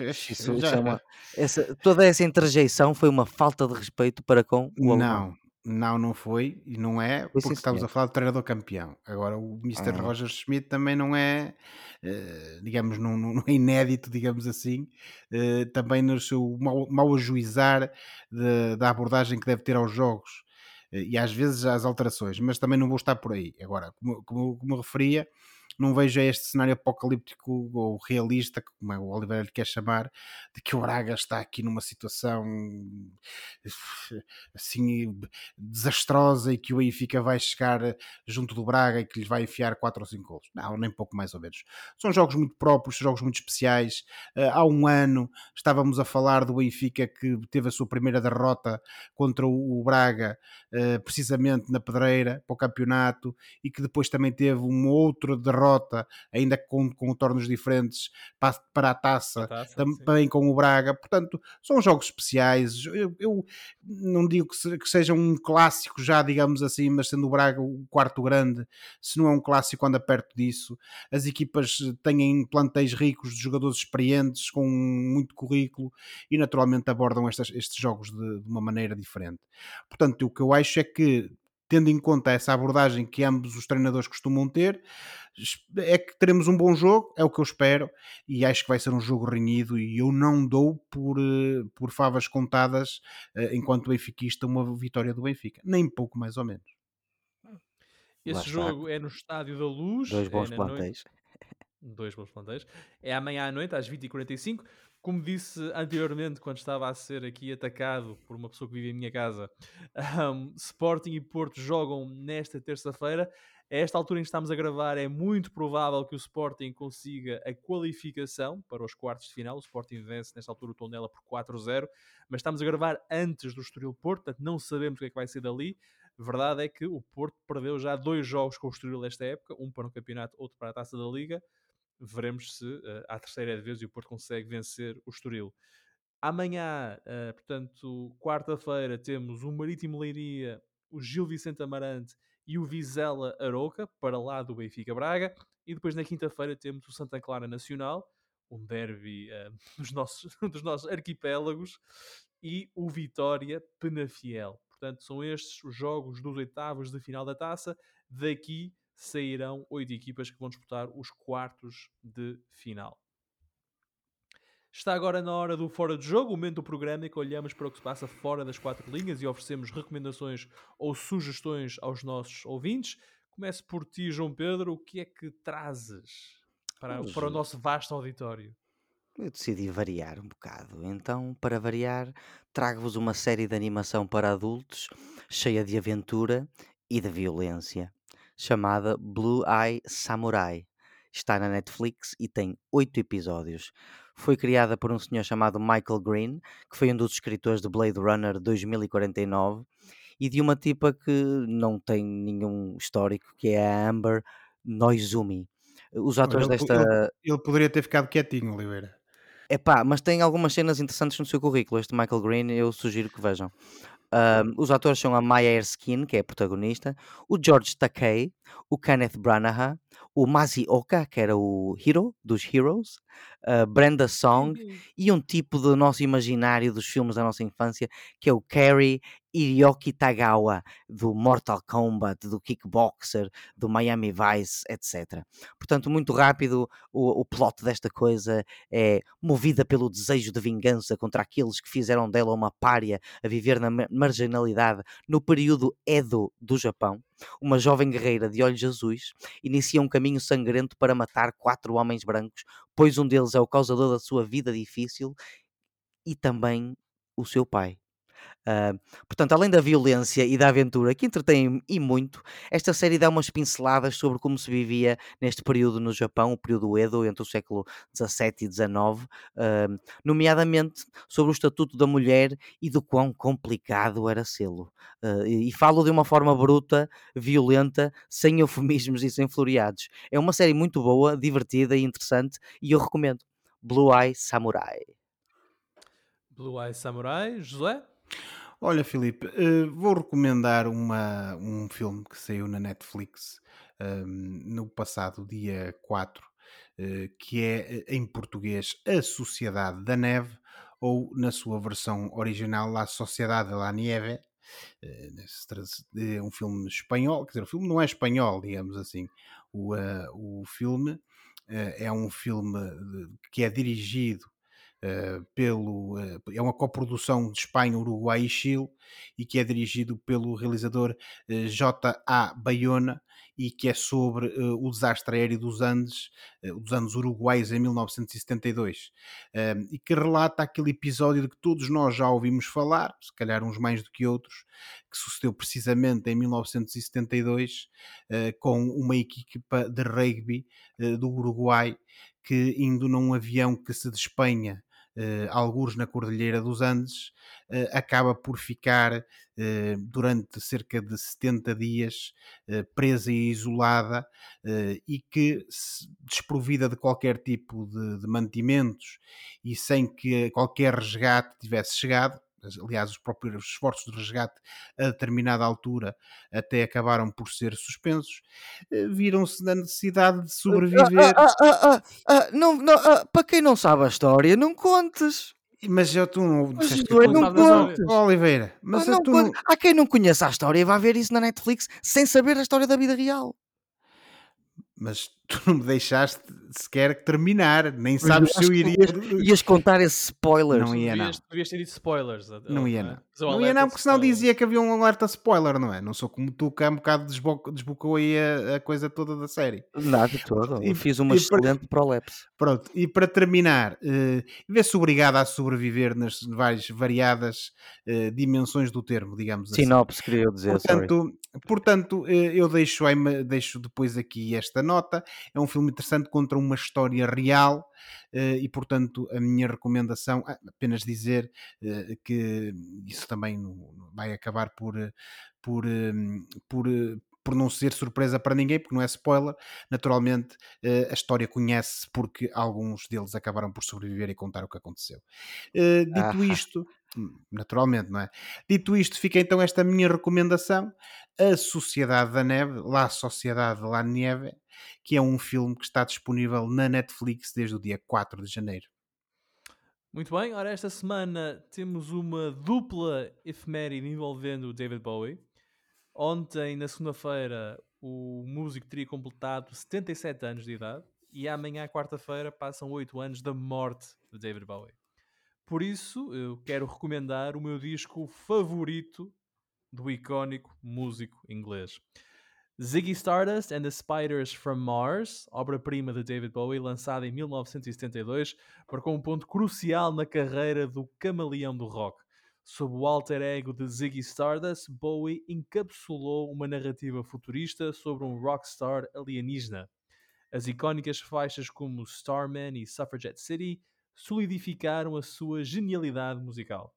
Isso,
já-
uma- essa- toda essa interjeição foi uma falta de respeito para com o alemão.
Não, não, não foi e não é
Foi,
porque estamos a falar do treinador campeão. Agora o Mr.
Ah.
Roger Schmidt também não é, eh, digamos, não, não- não é inédito, digamos assim, eh, também no seu mau, mau ajuizar de- da abordagem que deve ter aos jogos eh, e às vezes às alterações, mas também não vou estar por aí. Agora, como, como, como referia, não vejo este cenário apocalíptico ou realista, como é o Oliveira lhe quer chamar, de que o Braga está aqui numa situação assim desastrosa e que o Benfica vai chegar junto do Braga e que lhe vai enfiar 4 ou 5 gols. Não, nem pouco mais ou menos. São jogos muito próprios, jogos muito especiais. Uh, há um ano estávamos a falar do Benfica que teve a sua primeira derrota contra o, Braga, precisamente na Pedreira, para o campeonato, e que depois também teve uma outra derrota, ainda com, com tornos diferentes, para, para a taça,
Taça, sim.
também com o Braga. Portanto, são jogos especiais. Eu, eu não digo que, se- que seja um clássico já, digamos assim, mas sendo o Braga o quarto grande, se não é um clássico, anda perto disso. As equipas têm plantéis ricos de jogadores experientes, com muito currículo e naturalmente abordam estas- estes jogos de, de uma maneira diferente. Portanto, o que eu acho é que, tendo em conta essa abordagem que ambos os treinadores costumam ter, é que teremos um bom jogo, é o que eu espero, e acho que vai ser um jogo renhido e eu não dou por, eh, por favas contadas eh, enquanto benfiquista uma vitória do Benfica, nem pouco mais ou menos.
Esse jogo é no Estádio da Luz.
Dois
é
bons
noite-
plantéis.
Dois bons plantéis. É amanhã à noite, às 20h45. Como disse anteriormente, quando estava a ser aqui atacado por uma pessoa que vive em minha casa, ahm, Sporting e Porto jogam nesta terça-feira. A esta altura em que estamos a gravar, é muito provável que o Sporting consiga a qualificação para os quartos de final. O Sporting vence nesta altura o Tondela por 4-0, mas estamos a gravar antes do Estoril Porto, portanto não sabemos o que é que vai ser dali. Verdade é que o Porto perdeu já dois jogos com o Estoril esta época, um para o campeonato, outro para a Taça da Liga veremos se uh, à terceira vez o Porto consegue vencer o Estoril. Amanhã, uh, portanto, quarta-feira, temos o Marítimo Leiria, o Gil Vicente Amarante e o Vizela Aroca, para lá do Benfica Braga. E depois na quinta-feira temos o Santa Clara Nacional, um derby uh, dos, nossos, dos nossos arquipélagos, e o Vitória Penafiel. Portanto, são estes os jogos dos oitavos de final da taça. Daqui sairão oito equipas que vão disputar os quartos de final. Está agora na hora do Fora de Jogo, o momento do programa em que olhamos para o que se passa fora das quatro linhas e oferecemos recomendações ou sugestões aos nossos ouvintes. Começo por ti, João Pedro. O que é que trazes para, para o nosso vasto auditório?
Eu decidi variar um bocado. Então, para variar, trago-vos uma série de animação para adultos cheia de aventura e de violência, chamada Blue Eye Samurai. Está na Netflix e tem oito episódios. Foi criada por um senhor chamado Michael Green, que foi um dos escritores de Blade Runner 2049, e de uma tipa que não tem nenhum histórico, que é a Amber Noizumi. Os atores
ele,
desta.
Ele, ele poderia ter ficado quietinho, Oliveira.
É pá, mas tem algumas cenas interessantes no seu currículo. Este Michael Green, eu sugiro que vejam. Um, os atores são a Maya Erskine, que é a protagonista, o George Takei, o Kenneth Branagh, o Mazi Oka, que era o hero dos Heroes, a Brenda Song
Uhum.
e um tipo do nosso imaginário dos filmes da nossa infância, que é o Kerry Hiroki Tagawa, do Mortal Kombat, do Kickboxer, do Miami Vice, etc. Portanto, muito rápido, o, o plot desta coisa é movida pelo desejo de vingança contra aqueles que fizeram dela uma pária a viver na ma- marginalidade no período Edo do Japão. Uma jovem guerreira de olhos azuis inicia um caminho sangrento para matar quatro homens brancos, pois um deles é o causador da sua vida difícil e também o seu pai. Ah, portanto, além da violência e da aventura que entretém e muito, esta série dá umas pinceladas sobre como se vivia neste período no Japão, o período Edo, entre o século XVII e XIX, ah, nomeadamente sobre o estatuto da mulher e do quão complicado era sê-lo. Ah, e, e falo de uma forma bruta, violenta, sem eufemismos e sem floreados. É uma série muito boa, divertida e interessante e eu recomendo. Blue Eye Samurai.
Blue Eye Samurai, José?
Olha, Filipe, eh, vou recomendar uma, um filme que saiu na Netflix ehm, no passado dia 4, eh, que é eh, em português A Sociedade da Neve, ou na sua versão original La Sociedade de la Nieve. É um filme espanhol, quer dizer, o filme não é espanhol, digamos assim. O, o filme é um filme que é dirigido pelo. eh, é uma coprodução de Espanha, Uruguai e Chile e que é dirigido pelo realizador eh, J.A. Bayona e que é sobre eh, o desastre aéreo dos Andes, eh, dos Andes uruguaios em 1972 eh, e que relata aquele episódio de que todos nós já ouvimos falar, se calhar uns mais do que outros, que sucedeu precisamente em 1972 eh, com uma equipa de rugby eh, do Uruguai que indo num avião que se despenha eh, algures na Cordilheira dos Andes, eh, acaba por ficar eh, durante cerca de 70 dias eh, presa e isolada e que, desprovida de qualquer tipo de, de mantimentos e sem que qualquer resgate tivesse chegado, aliás, os próprios esforços de resgate a determinada altura até acabaram por ser suspensos, eh, viram-se na necessidade de sobreviver.
Ah, ah, ah, ah, ah, não, não, ah, para quem não sabe a história, não contes.
Mas eu tu não
Mas
disseste
não
contes.
Oh, Oliveira, mas
Ah, não
tu.
Há quem não conheça a história e vai ver isso na Netflix sem saber a história da vida real.
Mas tu não me deixaste sequer terminar, nem sabes se eu iria.
Ias contar esse spoiler.
Não ia, não.
Devias, ter dito spoilers.
Não ia, não. Não ia, não, porque senão dizia que havia um alerta spoiler, não é? Não sou como tu, que há um bocado desbo- desbocou aí a, a coisa toda da série.
Nada de todo.
E-
Fiz uma
para-
excelente prolepse.
Pronto, e para terminar, eh, vê-se obrigado a sobreviver nas várias variadas eh, dimensões do termo, digamos assim.
Sinopse, queria eu dizer. sorry.
Portanto, eh, eu deixo, deixo depois aqui esta nota. É um filme interessante contra uma história real eh, e, portanto, a minha recomendação, ah, apenas dizer eh, que isso também vai acabar por, por, eh, por por não ser surpresa para ninguém, porque não é spoiler, naturalmente a história conhece porque alguns deles acabaram por sobreviver e contar o que aconteceu. Dito ah. isto, hum, naturalmente, não é? Dito isto, fica então esta minha recomendação, A Sociedade da Neve, La Sociedade de la Nieve, que é um filme que está disponível na Netflix desde o dia 4 de janeiro.
Muito bem, ora, esta semana temos uma dupla efeméride envolvendo o David Bowie. Ontem, na segunda-feira, o músico teria completado 77 anos de idade e amanhã, quarta-feira, passam 8 anos da morte de David Bowie. Por isso, eu quero recomendar o meu disco favorito do icónico músico inglês. Ziggy Stardust and the Spiders from Mars, obra-prima de David Bowie, lançada em 1972, marcou um ponto crucial na carreira do camaleão do rock. Sob o alter ego de Ziggy Stardust, Bowie encapsulou uma narrativa futurista sobre um rockstar alienígena. As icónicas faixas como Starman e Suffragette City solidificaram a sua genialidade musical.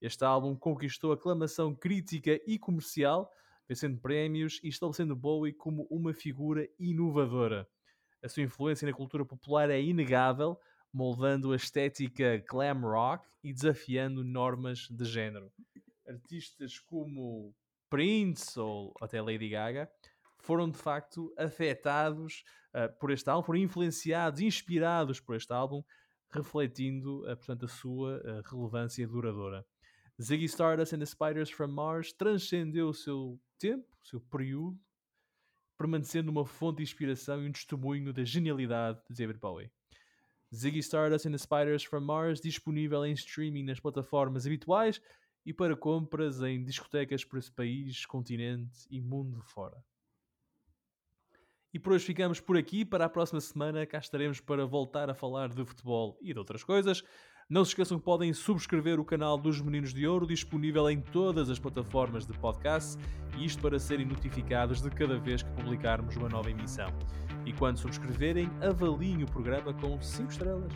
Este álbum conquistou aclamação crítica e comercial, vencendo prémios e estabelecendo Bowie como uma figura inovadora. A sua influência na cultura popular é inegável, moldando a estética glam rock e desafiando normas de género. Artistas como Prince ou até Lady Gaga foram de facto afetados uh, por este álbum, foram influenciados, inspirados por este álbum, refletindo uh, portanto, a sua uh, relevância duradoura. Ziggy Stardust and the Spiders from Mars transcendeu o seu tempo, o seu período, permanecendo uma fonte de inspiração e um testemunho da genialidade de David Bowie. Ziggy Stardust and the Spiders from Mars disponível em streaming nas plataformas habituais e para compras em discotecas por esse país, continente e mundo fora. E por hoje ficamos por aqui. Para a próxima semana cá estaremos para voltar a falar de futebol e de outras coisas. Não se esqueçam que podem subscrever o canal dos Meninos de Ouro, disponível em todas as plataformas de podcast, e isto para serem notificados de cada vez que publicarmos uma nova emissão. E quando subscreverem, avaliem o programa com 5 estrelas.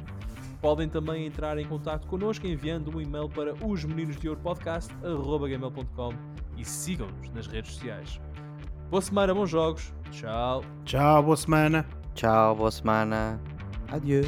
Podem também entrar em contato connosco enviando um e-mail para os meninos de ouro podcast.gmail.com e sigam-nos nas redes sociais. Boa semana, bons jogos. Tchau.
Tchau, boa semana.
Tchau, boa semana. Adieu.